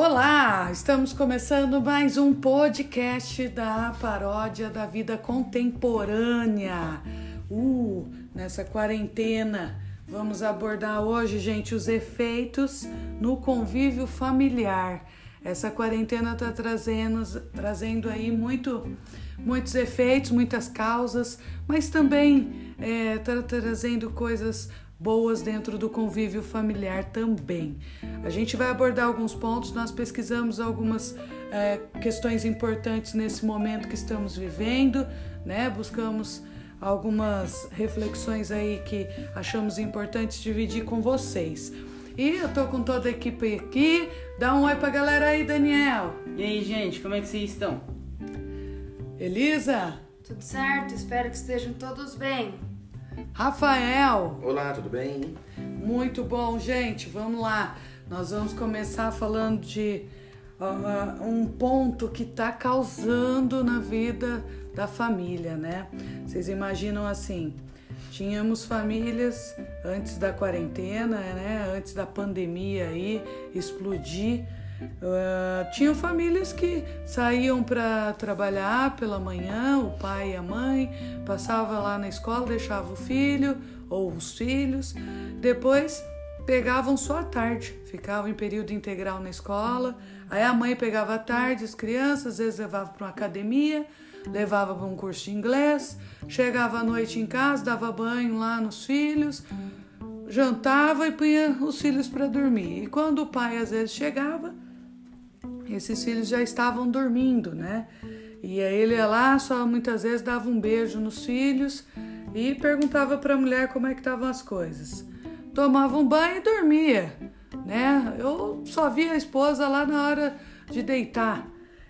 Olá, estamos começando mais um podcast da paródia da vida contemporânea. Uh, nessa quarentena, vamos abordar hoje, gente, os efeitos no convívio familiar. Essa quarentena está trazendo, trazendo aí muito, muitos efeitos, muitas causas, mas também está é, trazendo coisas boas dentro do convívio familiar também. A gente vai abordar alguns pontos, nós pesquisamos algumas é, questões importantes nesse momento que estamos vivendo, né? Buscamos algumas reflexões aí que achamos importantes dividir com vocês. E eu tô com toda a equipe aqui. Dá um oi pra galera aí, Daniel. E aí, gente, como é que vocês estão? Elisa. Tudo certo, espero que estejam todos bem. Rafael. Olá, tudo bem? Muito bom, gente. Vamos lá. Nós vamos começar falando de uh, um ponto que está causando na vida da família, né? Vocês imaginam assim? Tínhamos famílias antes da quarentena, né? Antes da pandemia aí explodir Uh, tinham famílias que saíam para trabalhar pela manhã, o pai e a mãe, passava lá na escola, deixava o filho ou os filhos, depois pegavam só à tarde, ficavam em período integral na escola, aí a mãe pegava à tarde as crianças, às vezes levava para uma academia, levava para um curso de inglês, chegava à noite em casa, dava banho lá nos filhos, jantava e punha os filhos para dormir. E quando o pai às vezes chegava, esses filhos já estavam dormindo, né? E aí ele ia lá, só muitas vezes dava um beijo nos filhos e perguntava para a mulher como é que estavam as coisas. Tomava um banho e dormia, né? Eu só via a esposa lá na hora de deitar.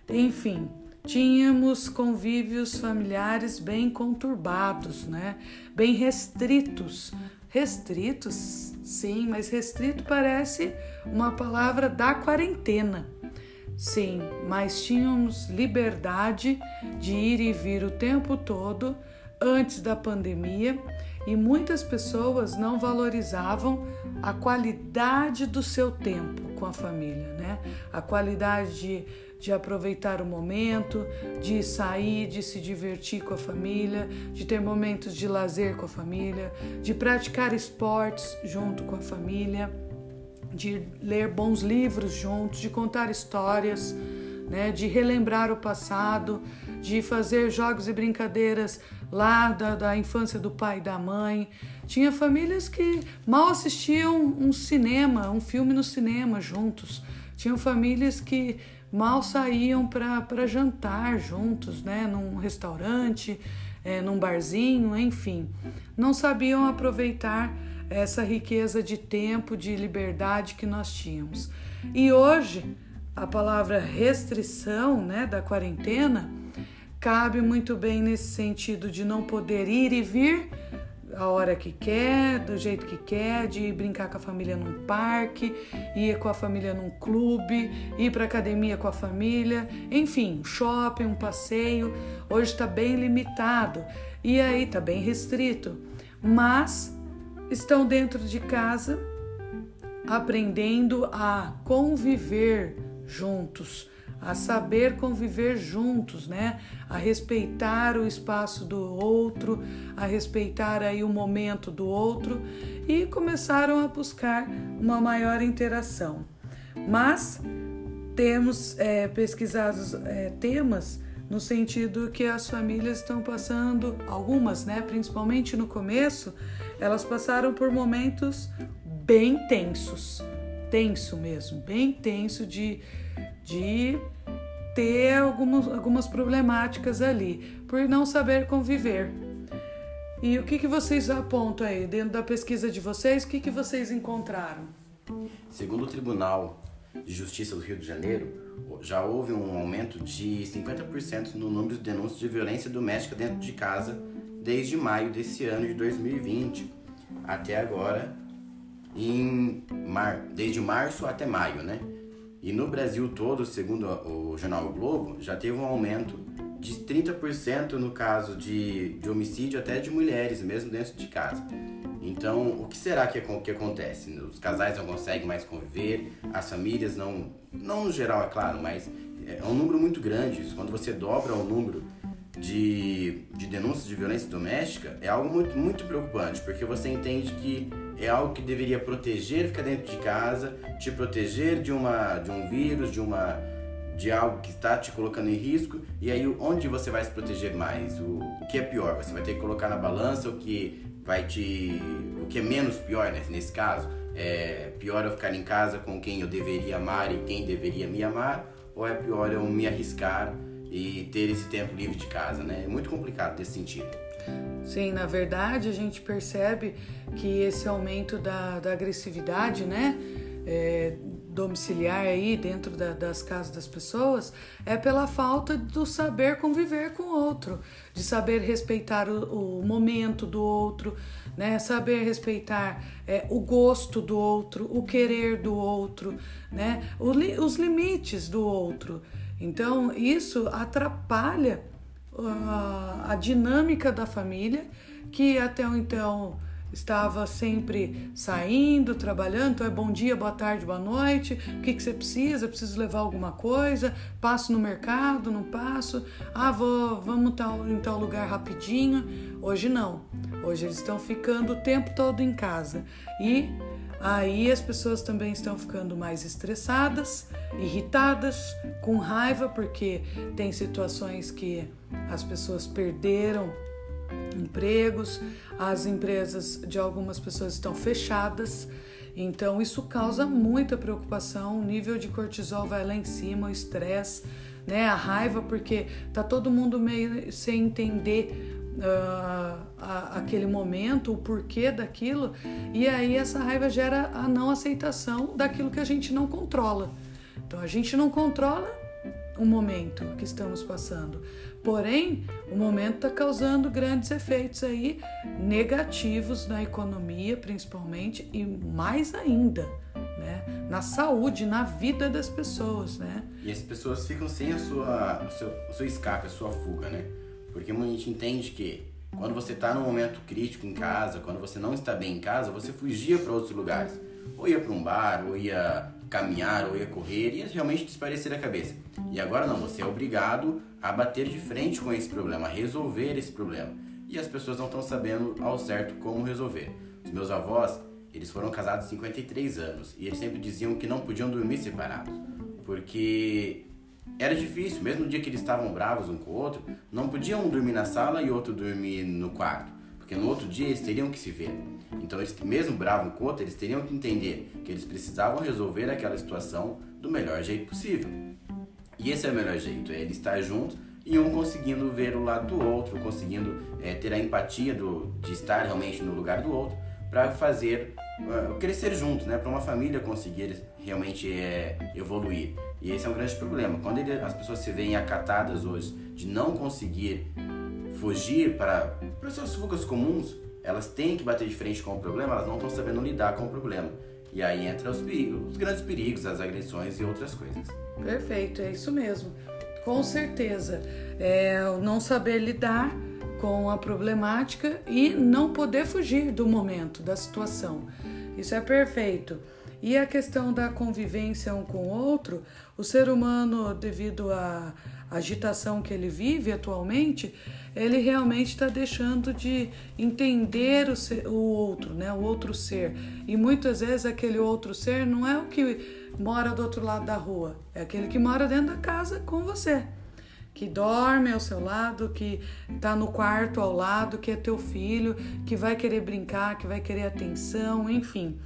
Enfim, tínhamos convívios familiares bem conturbados, né? Bem restritos. Restritos, sim, mas restrito parece uma palavra da quarentena. Sim, mas tínhamos liberdade de ir e vir o tempo todo antes da pandemia e muitas pessoas não valorizavam a qualidade do seu tempo com a família, né? A qualidade de, de aproveitar o momento, de sair, de se divertir com a família, de ter momentos de lazer com a família, de praticar esportes junto com a família de ler bons livros juntos, de contar histórias, né, de relembrar o passado, de fazer jogos e brincadeiras lá da, da infância do pai e da mãe. Tinha famílias que mal assistiam um cinema, um filme no cinema juntos. Tinham famílias que mal saíam para jantar juntos, né, num restaurante, é, num barzinho, enfim. Não sabiam aproveitar essa riqueza de tempo, de liberdade que nós tínhamos. E hoje, a palavra restrição né, da quarentena cabe muito bem nesse sentido de não poder ir e vir a hora que quer, do jeito que quer, de ir brincar com a família num parque, ir com a família num clube, ir para academia com a família, enfim, shopping, um passeio. Hoje está bem limitado e aí está bem restrito, mas estão dentro de casa aprendendo a conviver juntos, a saber conviver juntos, né? A respeitar o espaço do outro, a respeitar aí o momento do outro e começaram a buscar uma maior interação. Mas temos é, pesquisado é, temas no sentido que as famílias estão passando, algumas, né, principalmente no começo, elas passaram por momentos bem tensos, tenso mesmo, bem tenso de, de ter algumas, algumas problemáticas ali, por não saber conviver. E o que, que vocês apontam aí, dentro da pesquisa de vocês, o que, que vocês encontraram? Segundo o Tribunal de Justiça do Rio de Janeiro, já houve um aumento de 50% no número de denúncias de violência doméstica dentro de casa desde maio desse ano de 2020 até agora, em mar... desde março até maio, né? E no Brasil todo, segundo o jornal o Globo, já teve um aumento de 30% no caso de, de homicídio até de mulheres, mesmo dentro de casa. Então, o que será que, que acontece? Os casais não conseguem mais conviver, as famílias não, não no geral, é claro, mas é um número muito grande. Quando você dobra o número de, de denúncias de violência doméstica, é algo muito, muito preocupante, porque você entende que é algo que deveria proteger, ficar dentro de casa, te proteger de, uma, de um vírus, de uma de algo que está te colocando em risco, e aí onde você vai se proteger mais? O, o que é pior? Você vai ter que colocar na balança o que vai te. o que é menos pior né, nesse caso? É pior eu ficar em casa com quem eu deveria amar e quem deveria me amar, ou é pior eu me arriscar e ter esse tempo livre de casa, né? É muito complicado nesse sentido. Sim, na verdade a gente percebe que esse aumento da, da agressividade, né? É, domiciliar aí dentro da, das casas das pessoas é pela falta do saber conviver com o outro, de saber respeitar o, o momento do outro, né? Saber respeitar é, o gosto do outro, o querer do outro, né? O, os limites do outro. Então isso atrapalha uh, a dinâmica da família que até então estava sempre saindo, trabalhando, então é bom dia, boa tarde, boa noite, o que, que você precisa? Preciso levar alguma coisa? Passo no mercado, não passo? Ah, vou, vamos tal, em tal lugar rapidinho. Hoje não. Hoje eles estão ficando o tempo todo em casa. E aí as pessoas também estão ficando mais estressadas, irritadas, com raiva, porque tem situações que as pessoas perderam empregos, as empresas de algumas pessoas estão fechadas. Então isso causa muita preocupação, o nível de cortisol vai lá em cima, o estresse, né, a raiva, porque tá todo mundo meio sem entender uh, a, aquele momento, o porquê daquilo, e aí essa raiva gera a não aceitação daquilo que a gente não controla. Então a gente não controla o momento que estamos passando. Porém, o momento está causando grandes efeitos aí negativos na economia, principalmente, e mais ainda, né, na saúde, na vida das pessoas, né? E as pessoas ficam sem a sua, o seu, o seu escape, a sua fuga, né? Porque a gente entende que quando você está num momento crítico em casa, quando você não está bem em casa, você fugia para outros lugares. Ou ia para um bar, ou ia caminhar ou ia correr e realmente desaparecer a cabeça. E agora não, você é obrigado a bater de frente com esse problema, a resolver esse problema. E as pessoas não estão sabendo ao certo como resolver. Os meus avós, eles foram casados há 53 anos e eles sempre diziam que não podiam dormir separados, porque era difícil, mesmo no dia que eles estavam bravos um com o outro, não podiam um dormir na sala e outro dormir no quarto, porque no outro dia eles teriam que se ver. Então, eles, mesmo bravo com o outro, eles teriam que entender que eles precisavam resolver aquela situação do melhor jeito possível. E esse é o melhor jeito, é ele estar junto e um conseguindo ver o lado do outro, conseguindo é, ter a empatia do, de estar realmente no lugar do outro para fazer uh, crescer juntos, né? Para uma família conseguir realmente é, evoluir. E esse é um grande problema. Quando ele, as pessoas se veem acatadas hoje de não conseguir fugir para, para suas fugas comuns, elas têm que bater de frente com o problema, elas não estão sabendo lidar com o problema. E aí entra os, perigos, os grandes perigos, as agressões e outras coisas. Perfeito, é isso mesmo. Com certeza. É não saber lidar com a problemática e não poder fugir do momento, da situação. Isso é perfeito. E a questão da convivência um com o outro, o ser humano, devido à agitação que ele vive atualmente, ele realmente está deixando de entender o, ser, o outro, né? o outro ser. E muitas vezes aquele outro ser não é o que mora do outro lado da rua, é aquele que mora dentro da casa com você. Que dorme ao seu lado, que está no quarto ao lado, que é teu filho, que vai querer brincar, que vai querer atenção, enfim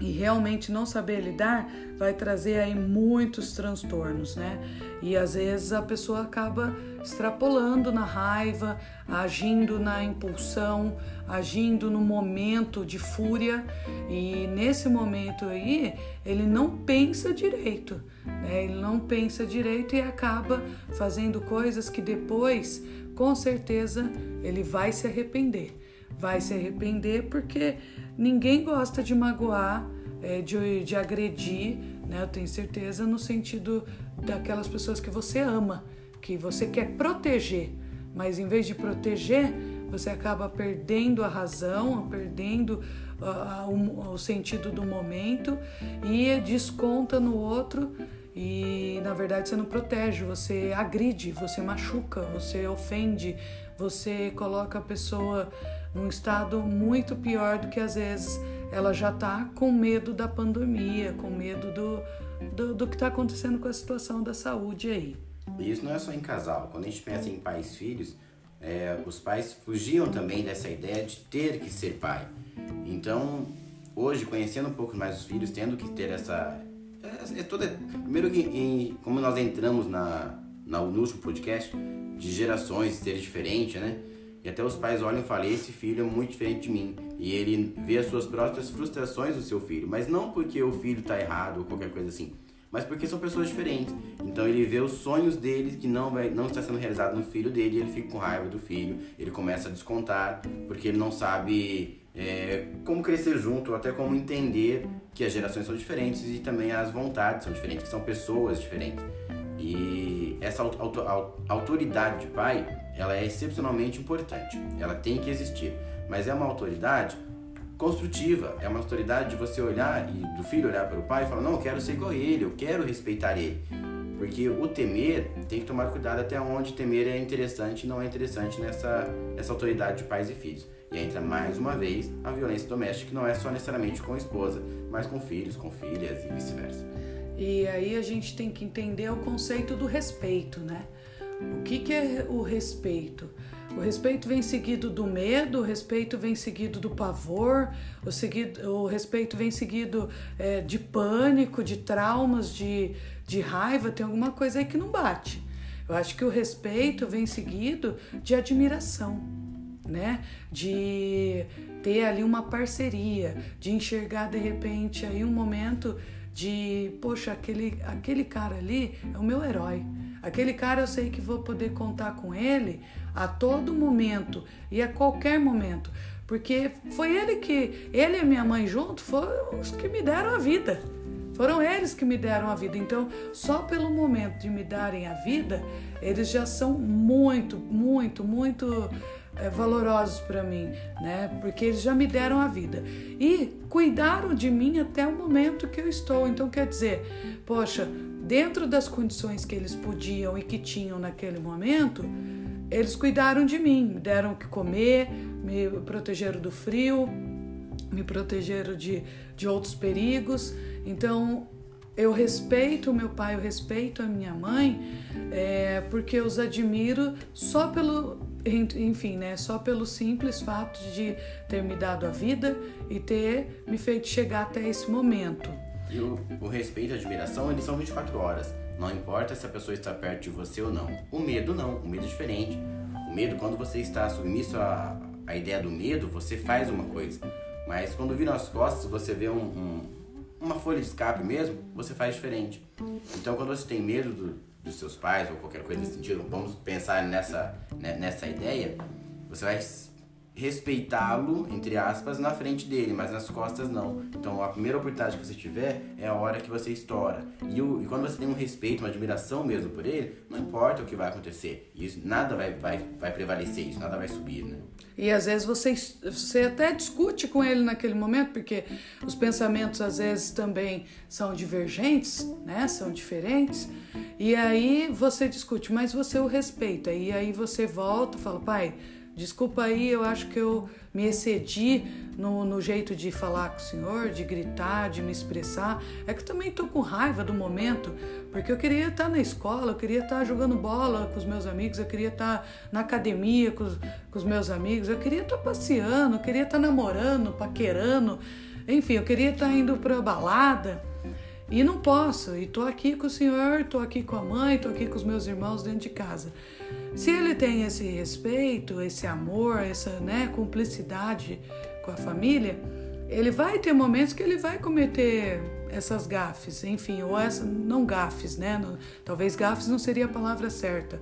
e realmente não saber lidar vai trazer aí muitos transtornos, né? E às vezes a pessoa acaba extrapolando na raiva, agindo na impulsão, agindo no momento de fúria e nesse momento aí ele não pensa direito, né? Ele não pensa direito e acaba fazendo coisas que depois, com certeza, ele vai se arrepender. Vai se arrepender porque Ninguém gosta de magoar, é, de, de agredir, né? Eu tenho certeza, no sentido daquelas pessoas que você ama, que você quer proteger, mas em vez de proteger, você acaba perdendo a razão, perdendo uh, o, o sentido do momento e desconta no outro e na verdade você não protege, você agride, você machuca, você ofende, você coloca a pessoa num estado muito pior do que às vezes ela já está com medo da pandemia, com medo do, do, do que está acontecendo com a situação da saúde aí. E isso não é só em casal. Quando a gente pensa em pais e filhos, é, os pais fugiam também dessa ideia de ter que ser pai. Então, hoje, conhecendo um pouco mais os filhos, tendo que ter essa. É, é toda, primeiro, que, em, como nós entramos na, na, no último podcast, de gerações ser diferente, né? E até os pais olham e falam: esse filho é muito diferente de mim. E ele vê as suas próprias frustrações do seu filho, mas não porque o filho está errado ou qualquer coisa assim, mas porque são pessoas diferentes. Então ele vê os sonhos dele que não vai, não está sendo realizado no filho dele, e ele fica com raiva do filho, ele começa a descontar porque ele não sabe é, como crescer junto, ou até como entender que as gerações são diferentes e também as vontades são diferentes, que são pessoas diferentes. E essa autoridade de pai, ela é excepcionalmente importante. Ela tem que existir, mas é uma autoridade construtiva, é uma autoridade de você olhar e do filho olhar para o pai e falar: "Não, eu quero ser igual a ele, eu quero respeitar ele". Porque o temer tem que tomar cuidado até onde temer é interessante e não é interessante nessa, nessa autoridade de pais e filhos. E entra mais uma vez a violência doméstica, que não é só necessariamente com a esposa, mas com filhos, com filhas e vice-versa. E aí a gente tem que entender o conceito do respeito, né? O que, que é o respeito? O respeito vem seguido do medo, o respeito vem seguido do pavor, o, seguido, o respeito vem seguido é, de pânico, de traumas, de, de raiva. Tem alguma coisa aí que não bate. Eu acho que o respeito vem seguido de admiração, né? De ter ali uma parceria, de enxergar de repente aí um momento de, poxa, aquele, aquele cara ali é o meu herói. Aquele cara eu sei que vou poder contar com ele a todo momento e a qualquer momento. Porque foi ele que, ele e minha mãe junto, foram os que me deram a vida. Foram eles que me deram a vida. Então, só pelo momento de me darem a vida, eles já são muito, muito, muito é, valorosos para mim, né? Porque eles já me deram a vida e cuidaram de mim até o momento que eu estou. Então quer dizer, poxa, dentro das condições que eles podiam e que tinham naquele momento, eles cuidaram de mim, me deram o que comer, me protegeram do frio, me protegeram de, de outros perigos. Então eu respeito meu pai, eu respeito a minha mãe, é, porque eu os admiro só pelo, enfim, né, só pelo simples fato de ter me dado a vida e ter me feito chegar até esse momento. E o, o respeito e a admiração, eles são 24 horas. Não importa se a pessoa está perto de você ou não. O medo não, o medo é diferente. O medo, quando você está submisso à, à ideia do medo, você faz uma coisa. Mas quando vira as costas, você vê um, um uma folha de escape mesmo, você faz diferente. Então, quando você tem medo do, dos seus pais ou qualquer coisa nesse sentido, vamos pensar nessa, né, nessa ideia, você vai respeitá-lo, entre aspas, na frente dele, mas nas costas não. Então a primeira oportunidade que você tiver é a hora que você estoura. E, o, e quando você tem um respeito, uma admiração mesmo por ele, não importa o que vai acontecer. Isso, nada vai, vai, vai prevalecer, isso nada vai subir, né? E às vezes você, você até discute com ele naquele momento, porque os pensamentos às vezes também são divergentes, né? São diferentes. E aí você discute, mas você o respeita. E aí você volta e fala, pai, Desculpa aí, eu acho que eu me excedi no, no, jeito de falar com o senhor, de gritar, de me expressar. É que também tô com raiva do momento, porque eu queria estar na escola, eu queria estar jogando bola com os meus amigos, eu queria estar na academia com os, com os meus amigos, eu queria estar passeando, eu queria estar namorando, paquerando, enfim, eu queria estar indo pra balada. E não posso, e tô aqui com o senhor, tô aqui com a mãe, tô aqui com os meus irmãos dentro de casa. Se ele tem esse respeito, esse amor, essa né, cumplicidade com a família, ele vai ter momentos que ele vai cometer essas gafes, enfim, ou essa, não gafes, né? talvez gafes não seria a palavra certa.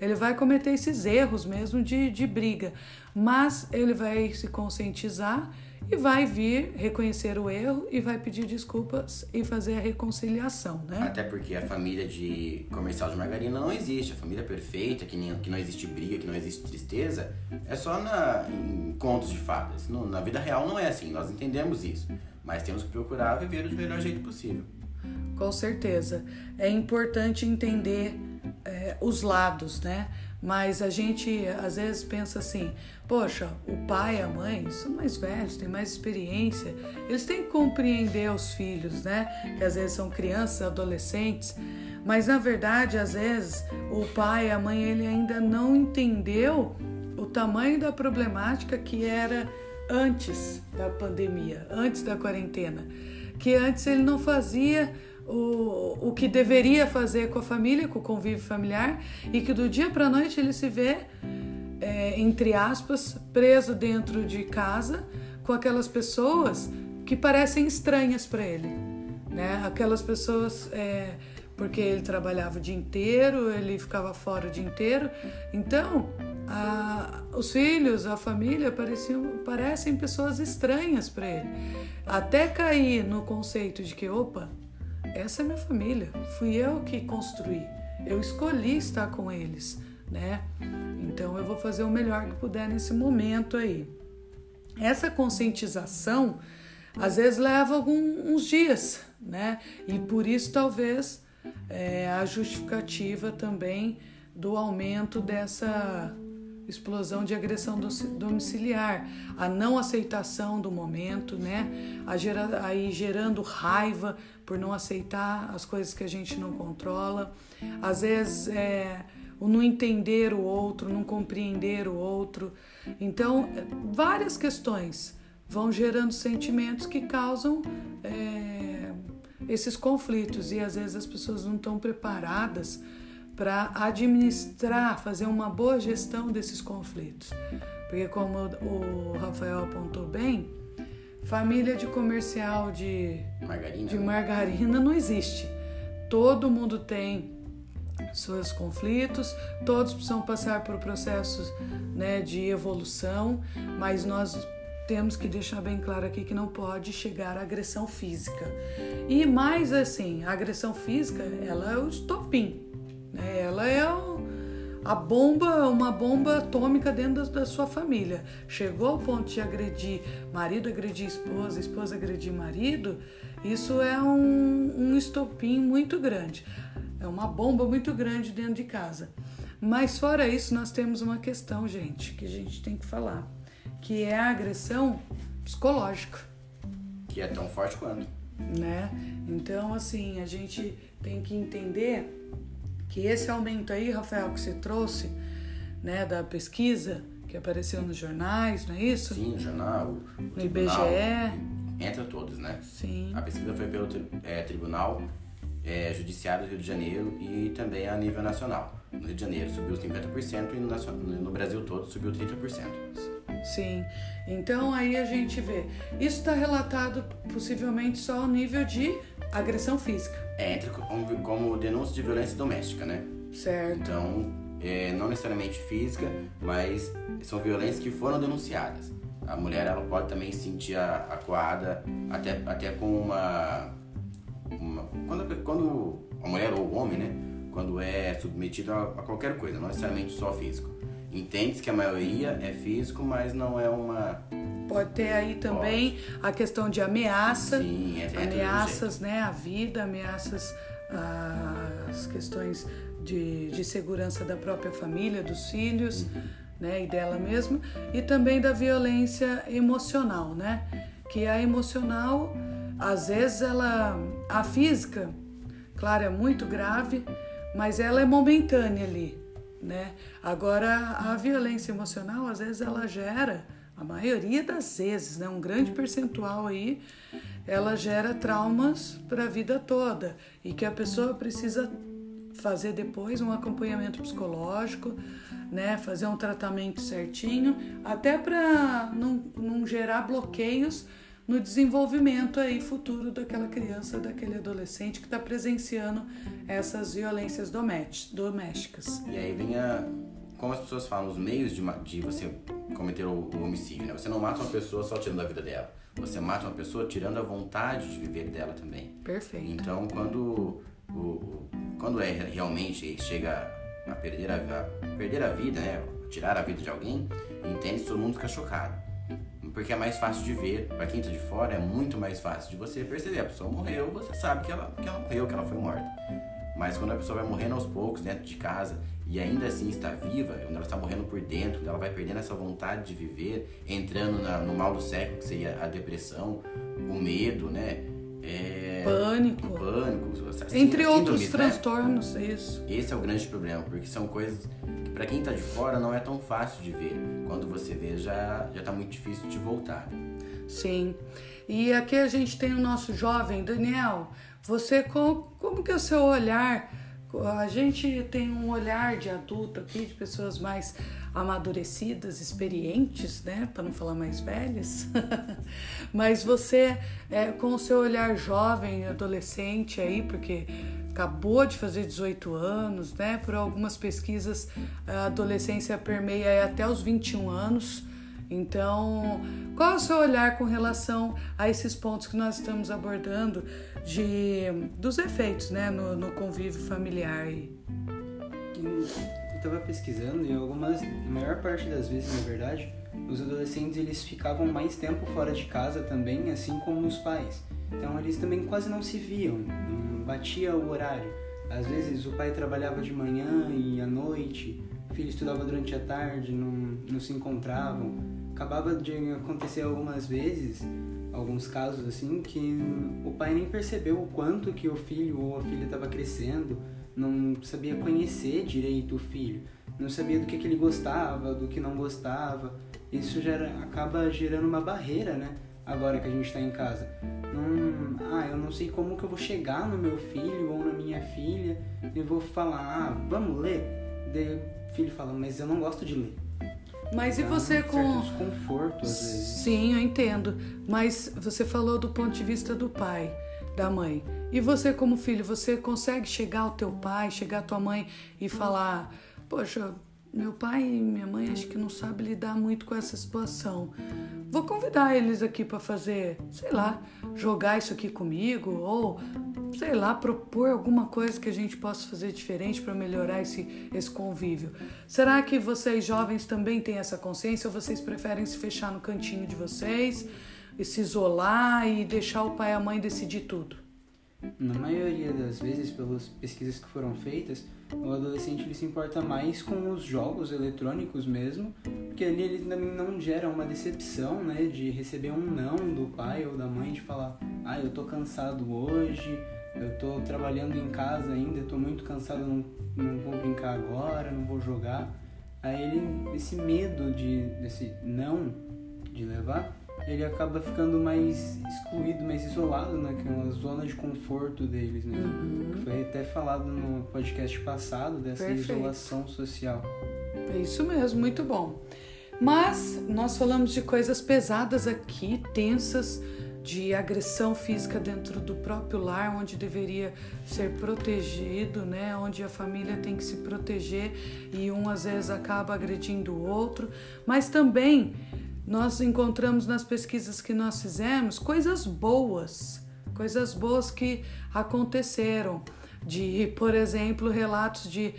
Ele vai cometer esses erros mesmo de, de briga, mas ele vai se conscientizar e vai vir reconhecer o erro e vai pedir desculpas e fazer a reconciliação, né? Até porque a família de comercial de margarina não existe. A família perfeita, que, nem, que não existe briga, que não existe tristeza, é só na, em contos de fadas. No, na vida real não é assim, nós entendemos isso. Mas temos que procurar viver do melhor jeito possível. Com certeza. É importante entender é, os lados, né? Mas a gente às vezes pensa assim: poxa, o pai e a mãe são mais velhos, têm mais experiência, eles têm que compreender os filhos, né? Que às vezes são crianças, adolescentes. Mas na verdade, às vezes, o pai e a mãe ele ainda não entendeu o tamanho da problemática que era antes da pandemia, antes da quarentena. Que antes ele não fazia o, o que deveria fazer com a família, com o convívio familiar, e que do dia para a noite ele se vê, é, entre aspas, preso dentro de casa com aquelas pessoas que parecem estranhas para ele. Né? Aquelas pessoas. É, porque ele trabalhava o dia inteiro, ele ficava fora o dia inteiro. Então, a, os filhos, a família pareciam, parecem pessoas estranhas para ele. Até cair no conceito de que, opa, essa é minha família, fui eu que construí, eu escolhi estar com eles, né? Então eu vou fazer o melhor que puder nesse momento aí. Essa conscientização às vezes leva alguns dias, né? E por isso talvez é, a justificativa também do aumento dessa explosão de agressão domiciliar, a não aceitação do momento, né? A gera, aí gerando raiva por não aceitar as coisas que a gente não controla, às vezes é, o não entender o outro, não compreender o outro. Então, várias questões vão gerando sentimentos que causam é, esses conflitos e às vezes as pessoas não estão preparadas para administrar, fazer uma boa gestão desses conflitos. Porque, como o Rafael apontou bem, família de comercial de margarina, de margarina não existe. Todo mundo tem seus conflitos, todos precisam passar por processos né, de evolução, mas nós temos que deixar bem claro aqui que não pode chegar à agressão física. E mais assim, a agressão física ela é o estopim, né? Ela é a bomba, uma bomba atômica dentro da, da, sua família. Chegou ao ponto de agredir marido, agredir esposa, esposa agredir marido, isso é um, um estopim muito grande. É uma bomba muito grande dentro de casa. Mas fora isso, nós temos uma questão, gente, que a gente tem que falar, que é a agressão psicológica. Que é tão forte quanto. Né? Então, assim, a gente tem que entender que esse aumento aí, Rafael, que você trouxe, né, da pesquisa que apareceu nos jornais, não é isso? Sim, no jornal, no IBGE. Entra todos, né? Sim. A pesquisa foi pelo é, Tribunal é, Judiciário do Rio de Janeiro e também a nível nacional. No Rio de Janeiro subiu 50% e no, no Brasil todo subiu 30%. Sim, então aí a gente vê. Isso está relatado possivelmente só ao nível de agressão física. É, entra como, como denúncia de violência doméstica, né? Certo. Então, é, não necessariamente física, mas são violências que foram denunciadas. A mulher ela pode também se sentir acuada até, até com uma, uma quando, quando a mulher ou o homem, né? Quando é submetido a, a qualquer coisa, não necessariamente só físico. Entende-se que a maioria é físico, mas não é uma Pode ter aí também Pode. a questão de ameaça, Sim, é, é ameaças né, à vida, ameaças às questões de, de segurança da própria família, dos filhos uhum. né, e dela mesma, e também da violência emocional, né? Que a emocional, às vezes, ela. A física, claro, é muito grave, mas ela é momentânea ali, né? Agora, a violência emocional, às vezes, ela gera a maioria das vezes, né, um grande percentual aí, ela gera traumas para a vida toda e que a pessoa precisa fazer depois um acompanhamento psicológico, né, fazer um tratamento certinho, até para não, não gerar bloqueios no desenvolvimento aí futuro daquela criança, daquele adolescente que está presenciando essas violências domésticas. E aí vem a como as pessoas falam, os meios de, de você cometer o, o, homicídio, né? Você não mata uma pessoa só tirando a vida dela. Você mata uma pessoa tirando a vontade de viver dela também. Perfeito. Então, quando, o, o quando é realmente chega a perder a, a, perder a vida, né? Tirar a vida de alguém, entende? Todo mundo fica chocado. Porque é mais fácil de ver, para quem tá de fora, é muito mais fácil de você perceber. A pessoa morreu, você sabe que ela, que ela morreu, que ela foi morta. Mas quando a pessoa vai morrendo aos poucos dentro de casa e ainda assim está viva, quando ela está morrendo por dentro, ela vai perdendo essa vontade de viver, entrando na, no mal do século, que seria a depressão, o medo, né? É, pânico. Pânico. Assim, Entre outros né? transtornos, isso. Esse é o grande problema, porque são coisas que para quem está de fora não é tão fácil de ver. Quando você vê, já, já tá muito difícil de voltar. Sim. E aqui a gente tem o nosso jovem, Daniel. Você, como, como que é o seu olhar? A gente tem um olhar de adulto aqui, de pessoas mais amadurecidas, experientes, né? Para não falar mais velhas. Mas você, é, com o seu olhar jovem, adolescente aí, porque acabou de fazer 18 anos, né? Por algumas pesquisas, a adolescência permeia até os 21 anos. Então, qual é o seu olhar com relação a esses pontos que nós estamos abordando de, dos efeitos né, no, no convívio familiar? Eu estava pesquisando e algumas, a maior parte das vezes, na verdade, os adolescentes eles ficavam mais tempo fora de casa também, assim como os pais. Então eles também quase não se viam, não batia o horário. Às vezes o pai trabalhava de manhã e à noite, o filho estudava durante a tarde, não, não se encontravam acabava de acontecer algumas vezes, alguns casos assim, que o pai nem percebeu o quanto que o filho ou a filha estava crescendo, não sabia conhecer direito o filho, não sabia do que, que ele gostava, do que não gostava. Isso já acaba gerando uma barreira, né? Agora que a gente está em casa. Não, ah, eu não sei como que eu vou chegar no meu filho ou na minha filha e vou falar, ah, vamos ler. Daí o filho fala, mas eu não gosto de ler. Mas e você um com. desconforto, às vezes. Sim, eu entendo. Mas você falou do ponto de vista do pai, da mãe. E você, como filho, você consegue chegar ao teu pai, chegar à tua mãe e falar: Poxa, meu pai e minha mãe acho que não sabem lidar muito com essa situação. Vou convidar eles aqui para fazer, sei lá, jogar isso aqui comigo ou sei lá, propor alguma coisa que a gente possa fazer diferente para melhorar esse, esse convívio. Será que vocês jovens também têm essa consciência ou vocês preferem se fechar no cantinho de vocês e se isolar e deixar o pai e a mãe decidir tudo? Na maioria das vezes, pelas pesquisas que foram feitas, o adolescente ele se importa mais com os jogos eletrônicos mesmo, porque ali ele também não gera uma decepção, né, de receber um não do pai ou da mãe de falar, ah, eu tô cansado hoje, eu tô trabalhando em casa ainda, tô muito cansado, não, não vou brincar agora, não vou jogar. Aí ele, esse medo de, desse não de levar, ele acaba ficando mais excluído, mais isolado naquela zona de conforto deles, né? Uhum. Foi até falado no podcast passado dessa Perfeito. isolação social. É isso mesmo, muito bom. Mas nós falamos de coisas pesadas aqui, tensas, de agressão física dentro do próprio lar, onde deveria ser protegido, né? Onde a família tem que se proteger e um às vezes acaba agredindo o outro, mas também nós encontramos nas pesquisas que nós fizemos coisas boas, coisas boas que aconteceram, de, por exemplo, relatos de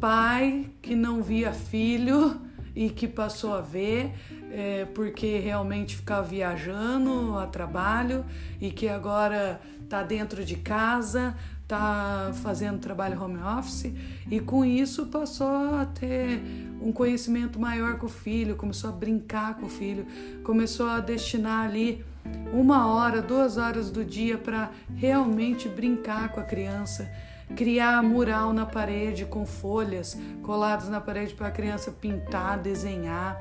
pai que não via filho e que passou a ver é, porque realmente ficava viajando a trabalho e que agora está dentro de casa, está fazendo trabalho home office e com isso passou a ter um conhecimento maior com o filho, começou a brincar com o filho, começou a destinar ali uma hora, duas horas do dia para realmente brincar com a criança criar mural na parede com folhas coladas na parede para a criança pintar, desenhar,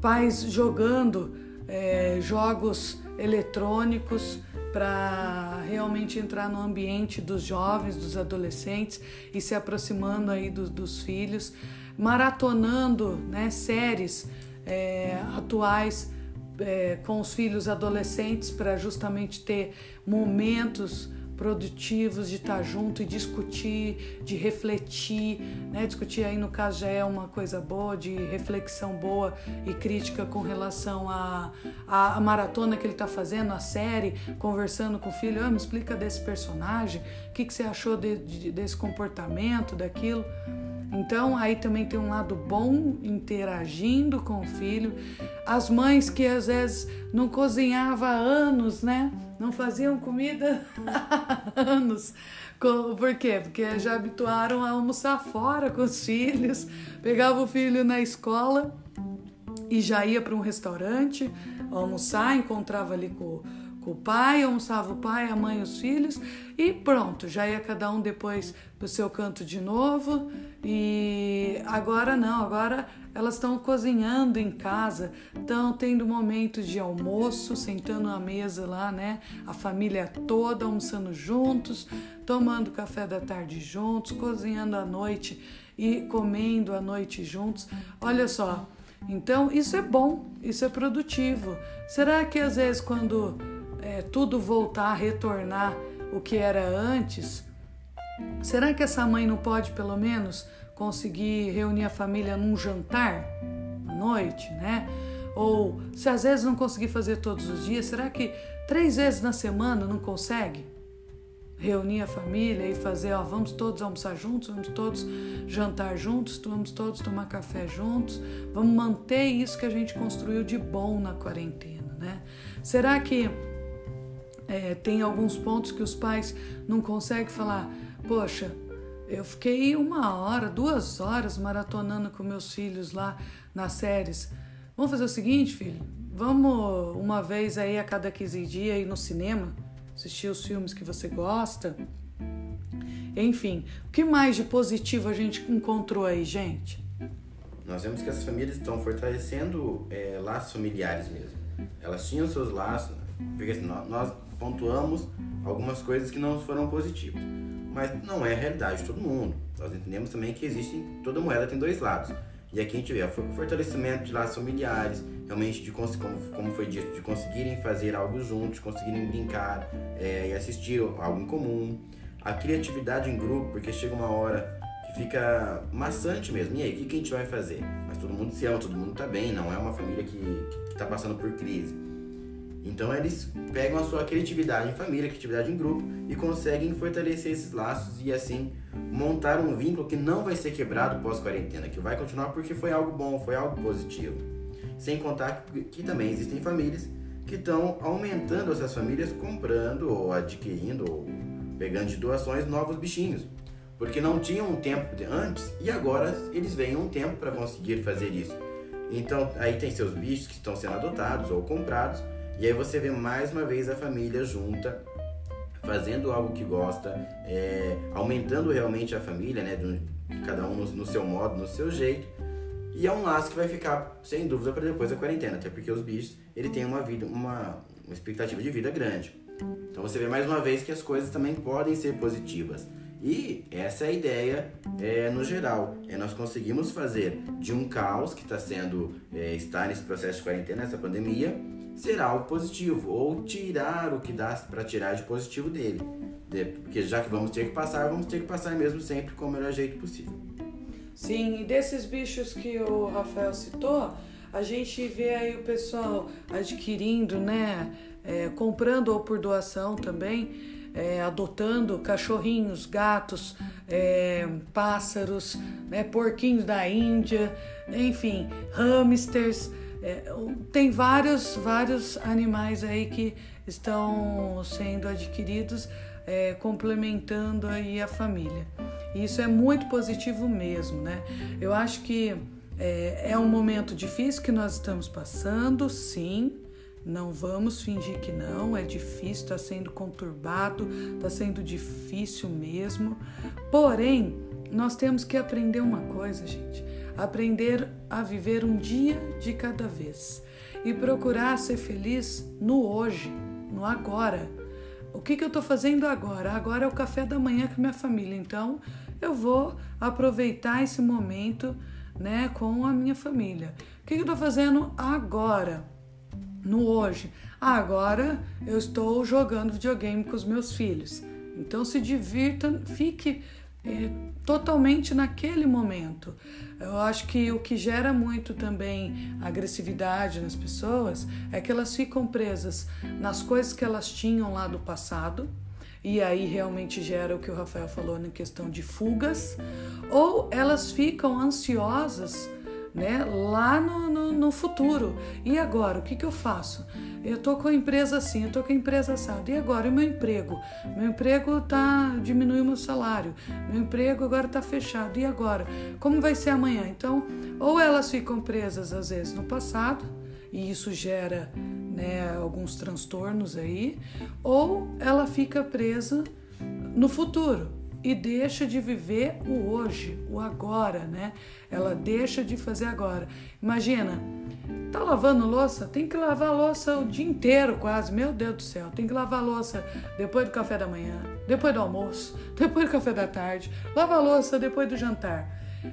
pais jogando é, jogos eletrônicos para realmente entrar no ambiente dos jovens, dos adolescentes e se aproximando aí do, dos filhos, maratonando né, séries é, atuais é, com os filhos adolescentes para justamente ter momentos produtivos de estar junto e discutir, de refletir, né? Discutir aí no caso já é uma coisa boa, de reflexão boa e crítica com relação à a, a, maratona que ele está fazendo, a série, conversando com o filho, ah, me explica desse personagem, o que, que você achou de, de, desse comportamento, daquilo. Então, aí também tem um lado bom interagindo com o filho. As mães que às vezes não cozinhava há anos, né? Não faziam comida há anos. Por quê? Porque já habituaram a almoçar fora com os filhos. Pegava o filho na escola e já ia para um restaurante almoçar, encontrava ali com o pai, almoçava o pai, a mãe os filhos e pronto, já ia cada um depois pro seu canto de novo. E agora não, agora elas estão cozinhando em casa, estão tendo momentos de almoço, sentando à mesa lá, né? A família toda almoçando juntos, tomando café da tarde juntos, cozinhando à noite e comendo à noite juntos. Olha só, então isso é bom, isso é produtivo. Será que às vezes quando é, tudo voltar a retornar o que era antes, será que essa mãe não pode pelo menos conseguir reunir a família num jantar à noite, né? Ou se às vezes não conseguir fazer todos os dias, será que três vezes na semana não consegue? Reunir a família e fazer, ó, vamos todos almoçar juntos, vamos todos jantar juntos, vamos todos tomar café juntos, vamos manter isso que a gente construiu de bom na quarentena, né? Será que é, tem alguns pontos que os pais não conseguem falar, poxa, eu fiquei uma hora, duas horas maratonando com meus filhos lá nas séries. Vamos fazer o seguinte, filho? Vamos uma vez aí a cada 15 dias ir no cinema, assistir os filmes que você gosta. Enfim, o que mais de positivo a gente encontrou aí, gente? Nós vemos que as famílias estão fortalecendo é, laços familiares mesmo. Elas tinham seus laços, porque assim, nós pontuamos algumas coisas que não foram positivas. Mas não é a realidade de todo mundo. Nós entendemos também que existe, toda moeda tem dois lados. E aqui a gente vê o fortalecimento de laços familiares, realmente de como, foi dito, de conseguirem fazer algo juntos, conseguirem brincar é, e assistir algo em comum. A criatividade em grupo, porque chega uma hora fica maçante mesmo. E aí, o que, que a gente vai fazer? Mas todo mundo se ama, todo mundo tá bem, não é uma família que, que tá passando por crise. Então eles pegam a sua criatividade em família, criatividade em grupo e conseguem fortalecer esses laços e assim montar um vínculo que não vai ser quebrado pós-quarentena, que vai continuar porque foi algo bom, foi algo positivo. Sem contar que, que também existem famílias que estão aumentando essas famílias comprando ou adquirindo ou pegando de doações novos bichinhos. Porque não tinham um tempo antes e agora eles vêm um tempo para conseguir fazer isso. Então aí tem seus bichos que estão sendo adotados ou comprados e aí você vê mais uma vez a família junta, fazendo algo que gosta, é, aumentando realmente a família, né? Do, cada um no, no, seu modo, no seu jeito. E é um laço que vai ficar, sem dúvida, para depois da quarentena, até porque os bichos ele tem uma vida, uma, uma expectativa de vida grande. Então você vê mais uma vez que as coisas também podem ser positivas. E essa é a ideia é, no geral. É nós conseguimos fazer de um caos que está sendo é, estar nesse processo de quarentena, nessa pandemia, ser algo positivo ou tirar o que dá para tirar de positivo dele. Porque já que vamos ter que passar, vamos ter que passar mesmo sempre com o melhor jeito possível. Sim, e desses bichos que o Rafael citou, a gente vê aí o pessoal adquirindo, né? É, comprando ou por doação também, é, adotando cachorrinhos, gatos, é, pássaros, né, porquinhos da Índia, enfim, hamsters. É, tem vários, vários animais aí que estão sendo adquiridos, é, complementando aí a família. E isso é muito positivo mesmo, né? Eu acho que é, é um momento difícil que nós estamos passando, sim. Não vamos fingir que não, é difícil, está sendo conturbado, está sendo difícil mesmo. Porém, nós temos que aprender uma coisa, gente aprender a viver um dia de cada vez e procurar ser feliz no hoje, no agora. O que, que eu estou fazendo agora? Agora é o café da manhã com minha família, então eu vou aproveitar esse momento né, com a minha família. O que, que eu estou fazendo agora? No hoje. Ah, agora eu estou jogando videogame com os meus filhos. Então se divirta, fique é, totalmente naquele momento. Eu acho que o que gera muito também agressividade nas pessoas é que elas ficam presas nas coisas que elas tinham lá do passado. E aí realmente gera o que o Rafael falou na questão de fugas, ou elas ficam ansiosas né, lá no, no, no, futuro. E agora, o que, que eu faço? Eu tô com a empresa assim, eu tô com a empresa assada. E agora, o meu emprego? Meu emprego tá diminuiu meu salário. Meu emprego agora tá fechado. E agora? Como vai ser amanhã? Então, ou elas ficam presas às vezes no passado, e isso gera né, alguns transtornos aí, ou ela fica presa no futuro e deixa de viver o hoje, o agora, né? Ela deixa de fazer agora. Imagina, tá lavando louça? Tem que lavar louça o dia inteiro quase, meu Deus do céu. Tem que lavar louça depois do café da manhã, depois do almoço, depois do café da tarde, lava louça depois do jantar.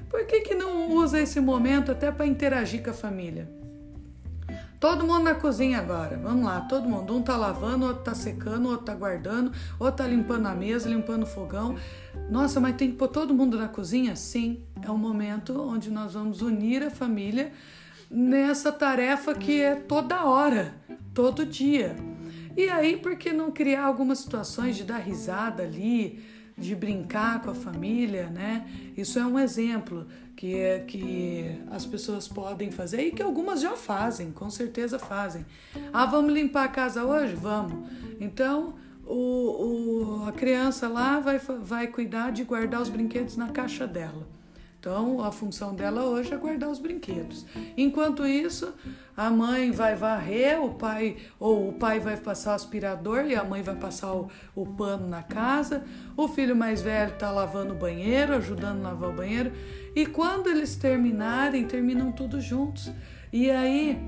Por que, que não usa esse momento até para interagir com a família? Todo mundo na cozinha agora. Vamos lá, todo mundo. Um tá lavando, outro tá secando, outro tá guardando, outro tá limpando a mesa, limpando o fogão. Nossa, mas tem que pôr todo mundo na cozinha? Sim, é um momento onde nós vamos unir a família nessa tarefa que é toda hora, todo dia. E aí, por que não criar algumas situações de dar risada ali, de brincar com a família, né? Isso é um exemplo que, é, que as pessoas podem fazer e que algumas já fazem, com certeza fazem. Ah, vamos limpar a casa hoje? Vamos. Então, o, o, a criança lá vai, vai cuidar de guardar os brinquedos na caixa dela. Então, a função dela hoje é guardar os brinquedos. Enquanto isso, a mãe vai varrer, o pai ou o pai vai passar o aspirador e a mãe vai passar o, o pano na casa. O filho mais velho está lavando o banheiro, ajudando a lavar o banheiro. E quando eles terminarem, terminam tudo juntos. E aí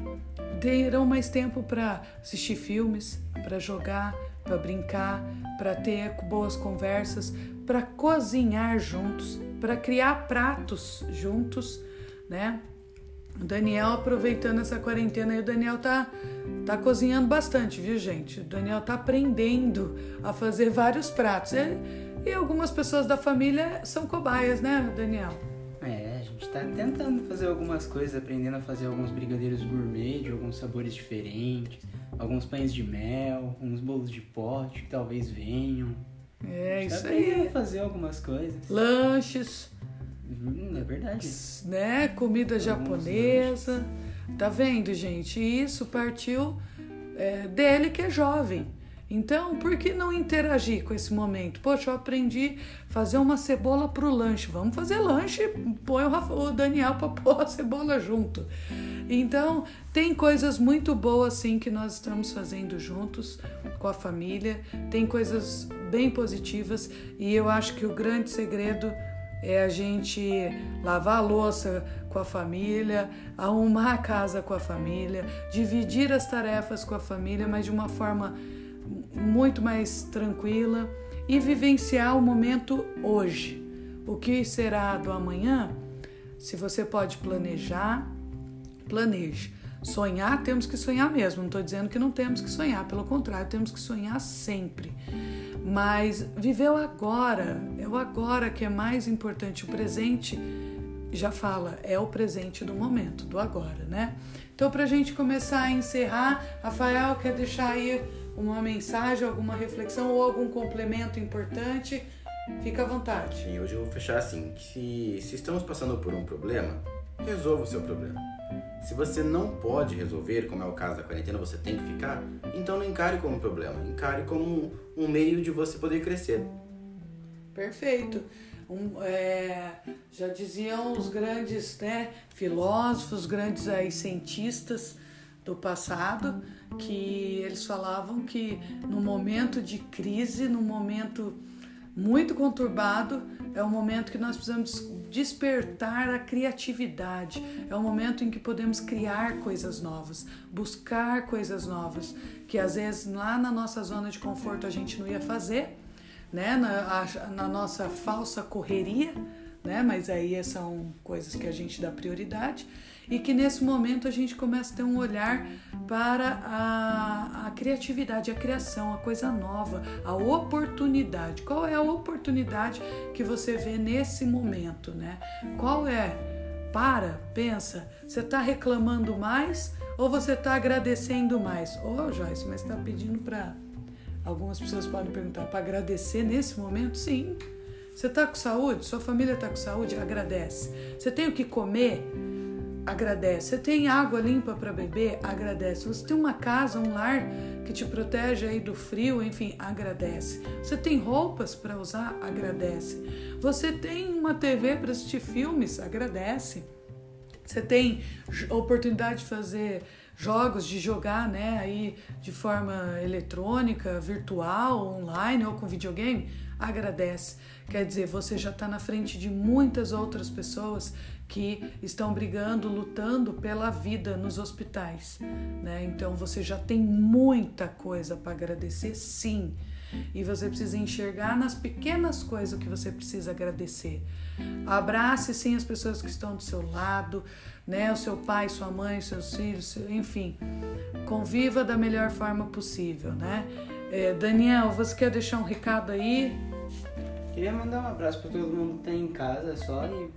terão mais tempo para assistir filmes, para jogar, para brincar, para ter boas conversas, para cozinhar juntos para criar pratos juntos, né? O Daniel aproveitando essa quarentena aí, o Daniel tá, tá cozinhando bastante, viu, gente? O Daniel tá aprendendo a fazer vários pratos. E, e algumas pessoas da família são cobaias, né, Daniel? É, a gente tá tentando fazer algumas coisas, aprendendo a fazer alguns brigadeiros gourmet de alguns sabores diferentes, alguns pães de mel, uns bolos de pote que talvez venham. É, isso aí. fazer algumas coisas. Lanches. Hum, é verdade. Né? Comida Alguns japonesa. Lanches. Tá vendo, gente? Isso partiu é, dele que é jovem. Então, por que não interagir com esse momento? Poxa, eu aprendi a fazer uma cebola pro lanche. Vamos fazer lanche, põe o, o Daniel para pôr a cebola junto. Então, tem coisas muito boas sim que nós estamos fazendo juntos com a família. Tem coisas bem positivas e eu acho que o grande segredo é a gente lavar a louça com a família, arrumar a casa com a família, dividir as tarefas com a família, mas de uma forma muito mais tranquila e vivenciar o momento hoje. O que será do amanhã? Se você pode planejar, planeje. Sonhar, temos que sonhar mesmo. Não estou dizendo que não temos que sonhar, pelo contrário, temos que sonhar sempre. Mas viver o agora, é o agora que é mais importante. O presente, já fala, é o presente do momento, do agora, né? Então, para a gente começar a encerrar, Rafael quer deixar aí uma mensagem, alguma reflexão ou algum complemento importante? Fica à vontade. Sim, hoje eu vou fechar assim: se, se estamos passando por um problema, resolva o seu problema. Se você não pode resolver, como é o caso da quarentena, você tem que ficar, então não encare como um problema, encare como um meio de você poder crescer. Perfeito. Um, é, já diziam os grandes né, filósofos, grandes aí, cientistas do passado, que eles falavam que no momento de crise, no momento muito conturbado, é o momento que nós precisamos despertar a criatividade. É o momento em que podemos criar coisas novas, buscar coisas novas, que às vezes lá na nossa zona de conforto a gente não ia fazer, né? Na, na nossa falsa correria, né? Mas aí são coisas que a gente dá prioridade. E que nesse momento a gente começa a ter um olhar para a, a criatividade, a criação, a coisa nova, a oportunidade. Qual é a oportunidade que você vê nesse momento, né? Qual é? Para, pensa, você está reclamando mais ou você está agradecendo mais? Ô, oh, Joyce, mas está pedindo para. Algumas pessoas podem perguntar, para agradecer nesse momento? Sim. Você está com saúde? Sua família está com saúde? Agradece. Você tem o que comer? Agradece. Você tem água limpa para beber? Agradece. Você tem uma casa, um lar que te protege aí do frio? Enfim, agradece. Você tem roupas para usar? Agradece. Você tem uma TV para assistir filmes? Agradece. Você tem oportunidade de fazer jogos, de jogar, né, aí de forma eletrônica, virtual, online ou com videogame? Agradece. Quer dizer, você já está na frente de muitas outras pessoas que estão brigando, lutando pela vida nos hospitais, né? Então você já tem muita coisa para agradecer, sim. E você precisa enxergar nas pequenas coisas que você precisa agradecer. Abrace sim as pessoas que estão do seu lado, né? O seu pai, sua mãe, seus filhos, enfim. Conviva da melhor forma possível, né? É, Daniel, você quer deixar um recado aí? Queria mandar um abraço para todo mundo que tá em casa só e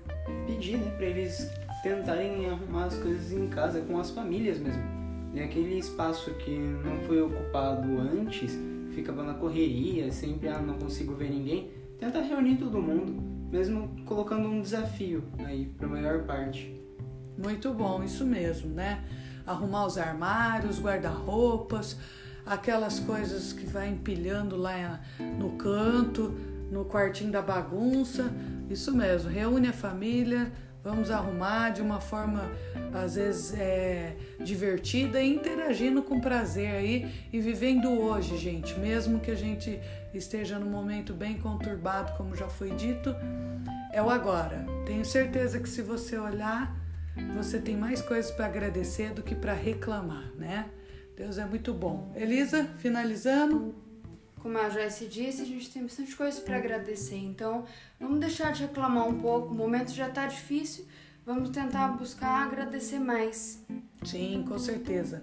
pedir, né, para eles tentarem arrumar as coisas em casa com as famílias mesmo. E aquele espaço que não foi ocupado antes, ficava na correria, sempre ah, não consigo ver ninguém, tenta reunir todo mundo, mesmo colocando um desafio aí para a maior parte. Muito bom, isso mesmo, né? Arrumar os armários, guarda-roupas, aquelas coisas que vai empilhando lá no canto, no quartinho da bagunça. Isso mesmo, reúne a família, vamos arrumar de uma forma às vezes é, divertida interagindo com prazer aí e vivendo hoje, gente. Mesmo que a gente esteja num momento bem conturbado, como já foi dito, é o agora. Tenho certeza que se você olhar, você tem mais coisas para agradecer do que para reclamar, né? Deus é muito bom. Elisa, finalizando. Como a Joyce disse, a gente tem bastante coisa para agradecer. Então, vamos deixar de reclamar um pouco. O momento já está difícil. Vamos tentar buscar agradecer mais. Sim, com certeza.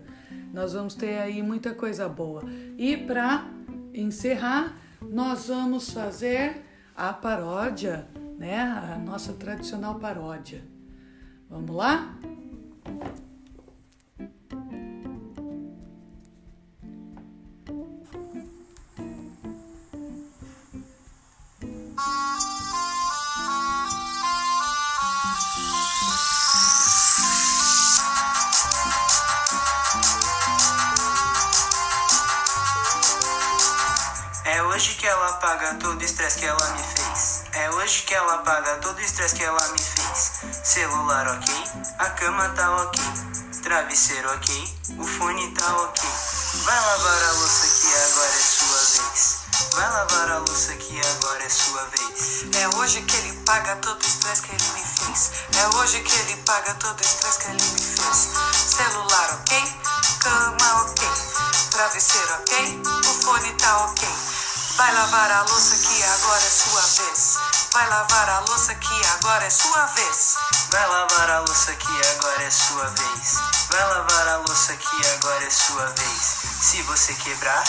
Nós vamos ter aí muita coisa boa. E para encerrar, nós vamos fazer a paródia, né? A nossa tradicional paródia. Vamos lá? Apaga todo o estresse que ela me fez. É hoje que ela apaga todo o estresse que ela me fez. Celular ok, a cama tá ok, travesseiro ok, o fone tá ok. Vai lavar a louça que agora é. Vai lavar a louça que agora é sua vez. É hoje que ele paga todo o estresse que ele me fez. É hoje que ele paga todo o estresse que ele me fez. Celular ok, cama ok, travesseiro ok, o fone tá ok. Vai lavar a louça que agora é sua vez. Vai lavar a louça que agora é sua vez. Vai lavar a louça que agora é sua vez. Vai lavar a louça que agora é sua vez. Se você quebrar,